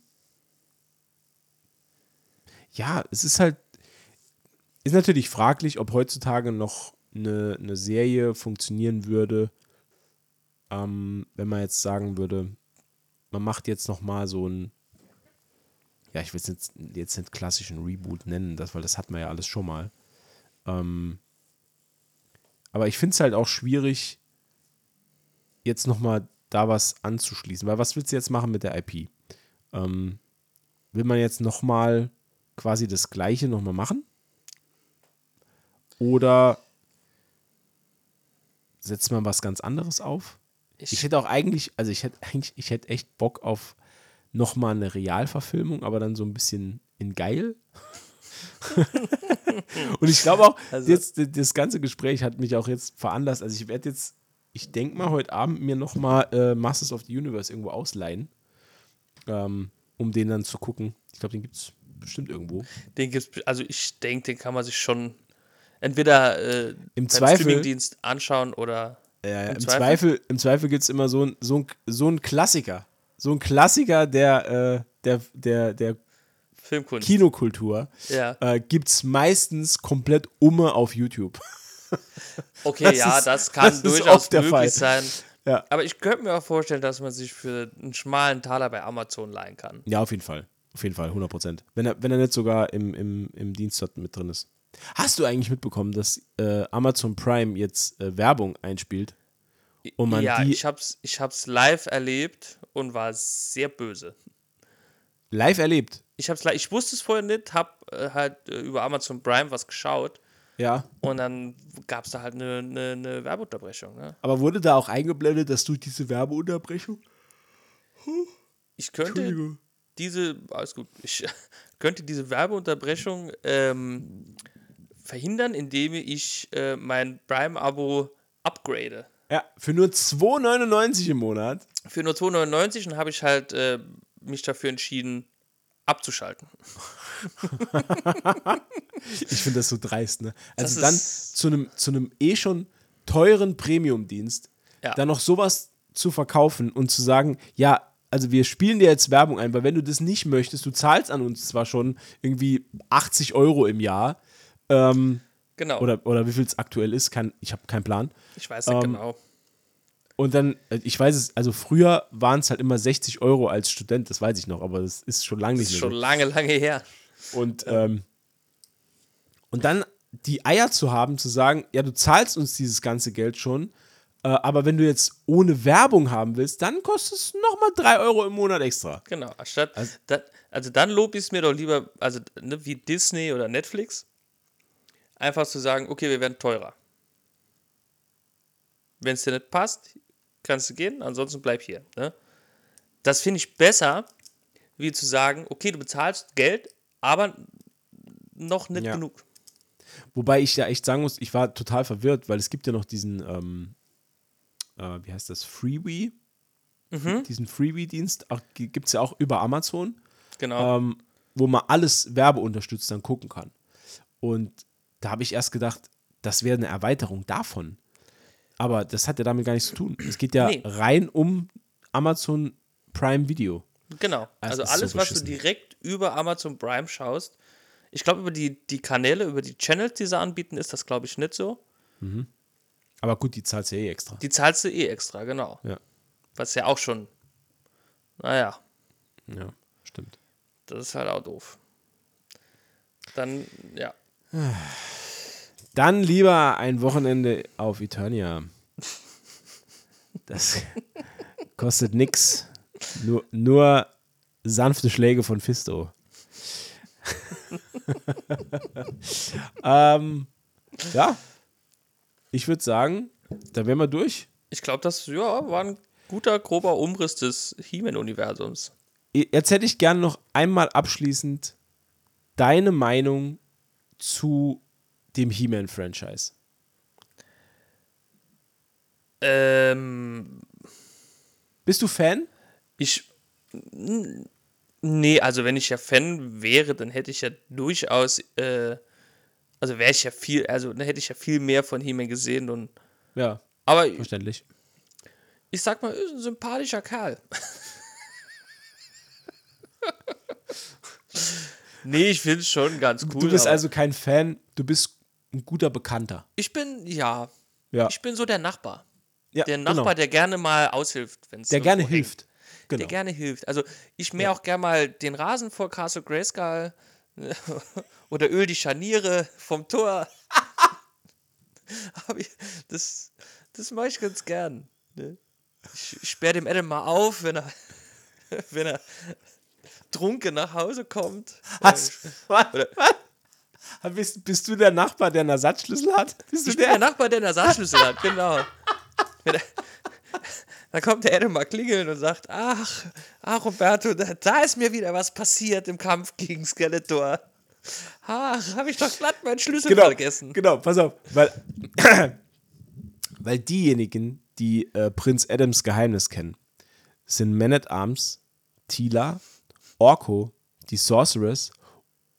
ja, es ist halt, ist natürlich fraglich, ob heutzutage noch eine, eine Serie funktionieren würde, ähm, wenn man jetzt sagen würde, man macht jetzt noch mal so ein, ja, ich will es jetzt, jetzt nicht klassischen Reboot nennen, das, weil das hat man ja alles schon mal. Ähm, aber ich finde es halt auch schwierig, jetzt nochmal da was anzuschließen. Weil was willst du jetzt machen mit der IP? Ähm, will man jetzt nochmal quasi das Gleiche nochmal machen? Oder setzt man was ganz anderes auf? Ich, hätte auch eigentlich, also ich hätte eigentlich, ich hätte echt Bock auf nochmal eine Realverfilmung, aber dann so ein bisschen in geil. Und ich glaube auch, Also- jetzt das ganze Gespräch hat mich auch jetzt veranlasst. Also ich werde jetzt, ich denke mal, heute Abend mir nochmal äh, Masters of the Universe irgendwo ausleihen, ähm, um den dann zu gucken. Ich glaube, den gibt es bestimmt irgendwo. Den gibt's, also ich denke, den kann man sich schon entweder äh, Im Zweifel- Streamingdienst anschauen oder Äh, Im Im, Zweifel- Zweifel, Im Zweifel gibt es immer so ein, so, ein, so ein Klassiker. So ein Klassiker der, äh, der, der, der Filmkunst. Kinokultur. Ja. Äh, gibt es meistens komplett umme auf YouTube. Okay, Das ja, ist- das kann das durchaus möglich Fall. sein. Ja. Aber ich könnte mir auch vorstellen, dass man sich für einen schmalen Taler bei Amazon leihen kann. Ja, auf jeden Fall. Auf jeden Fall, 100 Prozent. Wenn er, wenn er nicht sogar im, im, im Dienst mit drin ist. Hast du eigentlich mitbekommen, dass äh, Amazon Prime jetzt äh, Werbung einspielt? Und man ja, die ich hab's, ich hab's live erlebt und war sehr böse. live erlebt? Ich hab's ich wusste es vorher nicht, hab äh, halt äh, über Amazon Prime was geschaut Ja. und dann gab es da halt eine, eine, eine Werbeunterbrechung. Ne? Aber wurde da auch eingeblendet, dass du diese Werbeunterbrechung? Ich könnte diese, alles gut, ich könnte diese Werbeunterbrechung ähm, verhindern, indem ich äh, mein Prime-Abo upgrade. Ja, für nur 2,99 im Monat. Für nur 2,99 und habe ich halt äh, mich dafür entschieden, abzuschalten. Ich finde das so dreist, ne? Also dann zu einem zu einem eh schon teuren Premium-Dienst Ja. dann noch sowas zu verkaufen und zu sagen, ja, also wir spielen dir jetzt Werbung ein, weil wenn du das nicht möchtest, du zahlst an uns zwar schon irgendwie 80 Euro im Jahr, ähm, Genau. oder, oder wie viel es aktuell ist, kann, ich habe keinen Plan. ich weiß nicht ähm, genau. Und dann, äh, ich weiß es, also früher waren es halt immer 60 Euro als Student, das weiß ich noch, aber das ist schon lange Das nicht ist mehr schon so. lange, lange her. Und, ähm, und dann die Eier zu haben, zu sagen, ja, du zahlst uns dieses ganze Geld schon, äh, aber wenn du jetzt ohne Werbung haben willst, dann kostet es nochmal 3 Euro im Monat extra. Genau. Anstatt, also, also dann lob ich es mir doch lieber, also ne, wie Disney oder Netflix, einfach zu sagen, okay, wir werden teurer. Wenn es dir nicht passt, kannst du gehen, ansonsten bleib hier. Ne? Das finde ich besser, wie zu sagen, okay, du bezahlst Geld, aber noch nicht Ja. genug. Wobei ich ja echt sagen muss, ich war total verwirrt, weil es gibt ja noch diesen, ähm, äh, wie heißt das, Freebie? Diesen Freebie-Dienst gibt es ja auch über Amazon. Genau. ähm, wo man alles werbeunterstützt dann gucken kann. Und da habe ich erst gedacht, das wäre eine Erweiterung davon. Aber das hat ja damit gar nichts zu tun. Es geht ja Nee. rein um Amazon Prime Video. Genau. Also Also ist so alles, was du direkt über Amazon Prime schaust. Ich glaube, über die, die Kanäle, über die Channels, die sie anbieten, ist das, glaube ich, nicht so. Aber gut, die zahlt ja eh extra. Die zahlst du eh extra, genau. Ja, Was ja auch schon, naja, ja, stimmt. das ist halt auch doof. Dann, ja. Dann lieber ein Wochenende auf Eternia. Das kostet nix. Nur, nur sanfte Schläge von Fisto. ähm, ja, ich würde sagen, da wären wir durch. Ich glaube, das ja, war ein guter, grober Umriss des He-Man-Universums. Jetzt hätte ich gern noch einmal abschließend deine Meinung zu dem He-Man-Franchise. Ähm, Bist du Fan? ich. Nee, also wenn ich ja Fan wäre, dann hätte ich ja durchaus, äh, also wäre ich ja viel, also dann hätte ich ja viel mehr von He-Man gesehen und Ja, aber verständlich. ich sag mal, ist ein sympathischer Kerl. nee, ich finde es schon ganz cool. du bist also kein Fan, du bist ein guter Bekannter. Ich bin, ja, Ja, ich bin so der Nachbar. ja Der Nachbar, genau. der gerne mal aushilft, wenn es der gerne hilft. Genau. Der gerne hilft. Also ich mähe auch gerne mal den Rasen vor Castle Grayskull oder öl die Scharniere vom Tor. Das, das mache ich ganz gern. Ne? Ich, ich sperre dem Adam mal auf, wenn er, wenn er trunken nach Hause kommt. Oder- Was? Bist, bist du der Nachbar, der einen Ersatzschlüssel hat? Bist du Ich bin der Nachbar, der einen Ersatzschlüssel hat, genau. Dann kommt der Adam mal klingeln und sagt, ach, ach Roberto, da, da ist mir wieder was passiert im Kampf gegen Skeletor. Ach, habe ich doch glatt meinen Schlüssel genau, vergessen. Genau, pass auf. Weil, weil diejenigen, die äh, Prinz Adams Geheimnis kennen, sind Man at Arms, Tila, Orko, die Sorceress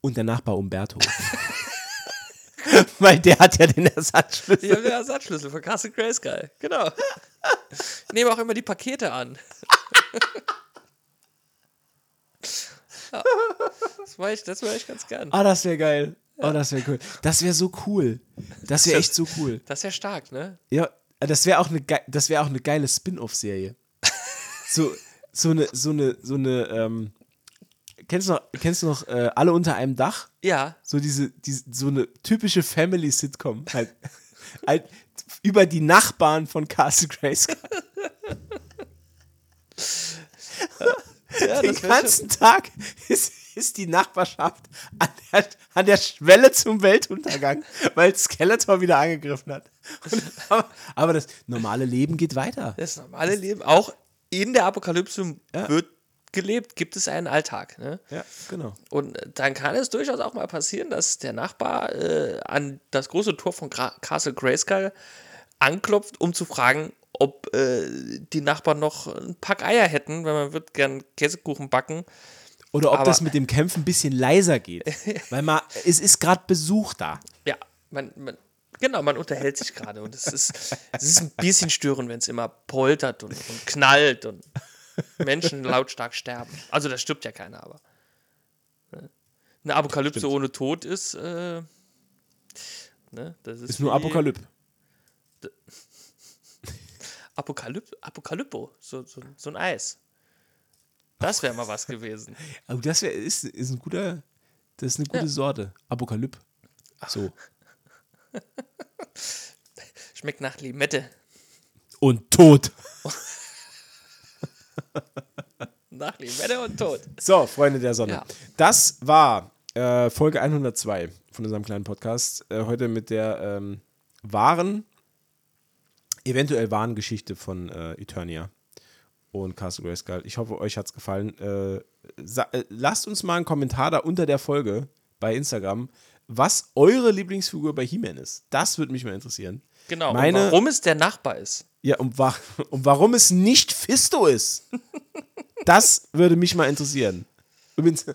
und der Nachbar Umberto. weil der hat ja den Ersatzschlüssel. Ich habe den Ersatzschlüssel von Castle Grayskull, genau. Ich nehme auch immer die Pakete an. ja, das mache ich, das mach ich ganz gern. Ah, das wäre geil. Oh, das wäre cool. Das wäre so cool. Das wäre echt so cool. Das ja stark, ne? Ja, das wäre auch eine das wäre auch eine geile Spin-off Serie. So so eine so eine so eine ähm, kennst du noch, kennst du noch äh, alle unter einem Dach? Ja, So diese, diese so eine typische Family-Sitcom. Halt, halt über die Nachbarn von Castle Grayskull. ja Den schon, ganzen Tag ist, ist die Nachbarschaft an der, an der Schwelle zum Weltuntergang, weil Skeletor wieder angegriffen hat. Und, aber, aber das normale Leben geht weiter. das normale Leben, auch in der Apokalypse wird gelebt, gibt es einen Alltag. Ne? Ja, genau. Und dann kann es durchaus auch mal passieren, dass der Nachbar äh, an das große Tor von Gra Castle Grayskull anklopft, um zu fragen, ob äh, die Nachbarn noch ein Pack Eier hätten, weil man wird gern Käsekuchen backen. Oder ob Aber- das mit dem Kämpfen ein bisschen leiser geht. Weil man, es ist gerade Besuch da. Ja, man, man, genau, man unterhält sich gerade und es ist, es ist ein bisschen störend, wenn es immer poltert und, und knallt und Menschen lautstark sterben. Also da stirbt ja keiner, aber ne? eine Apokalypse Stimmt. ohne Tod ist, äh, ne, das ist, Ist nur Apokalypse. Apokalyp Apokalyppo, so, so, so ein Eis. Das wäre mal was gewesen. Aber das wär, ist, ist ein guter, das ist eine gute Ja. Sorte. Apokalypse. So. Schmeckt nach Limette. Und tot. Nach Limette und Tod. So, Freunde der Sonne. Ja. Das war äh, Folge 102 von unserem kleinen Podcast. Äh, heute mit der ähm, wahren, eventuell wahren Geschichte von äh, Eternia und Castle Grayskull. Ich hoffe, euch hat es gefallen. Äh, äh, lasst uns mal einen Kommentar da unter der Folge bei Instagram, was eure Lieblingsfigur bei He-Man ist. Das würde mich mal interessieren. Genau. Meine- warum es der Nachbar ist. Ja, und, wa und warum es nicht Fisto ist. Das würde mich mal interessieren. Übrigens,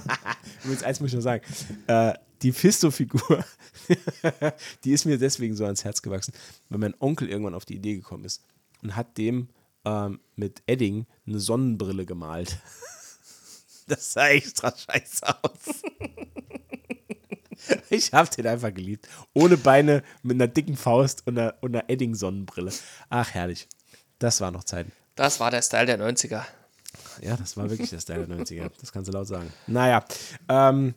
übrigens eins muss ich noch sagen. Äh, die Fisto-Figur, die ist mir deswegen so ans Herz gewachsen, weil mein Onkel irgendwann auf die Idee gekommen ist und hat dem ähm, mit Edding eine Sonnenbrille gemalt. Das sah extra scheiße aus. Ich hab den einfach geliebt. Ohne Beine, mit einer dicken Faust und einer, und einer Edding-Sonnenbrille. Ach, herrlich. Das war noch Zeiten. Das war der Style der 90er. Ja, das war wirklich der Style der 90er. Das kannst du laut sagen. Naja. Ähm,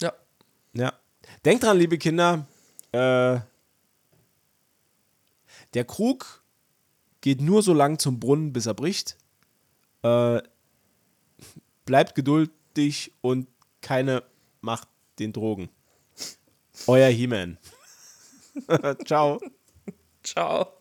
Ja. ja. Denkt dran, liebe Kinder. Äh, der Krug geht nur so lang zum Brunnen, bis er bricht. Äh, bleibt geduldig und keine Macht den Drogen. Euer He-Man. Ciao. Ciao.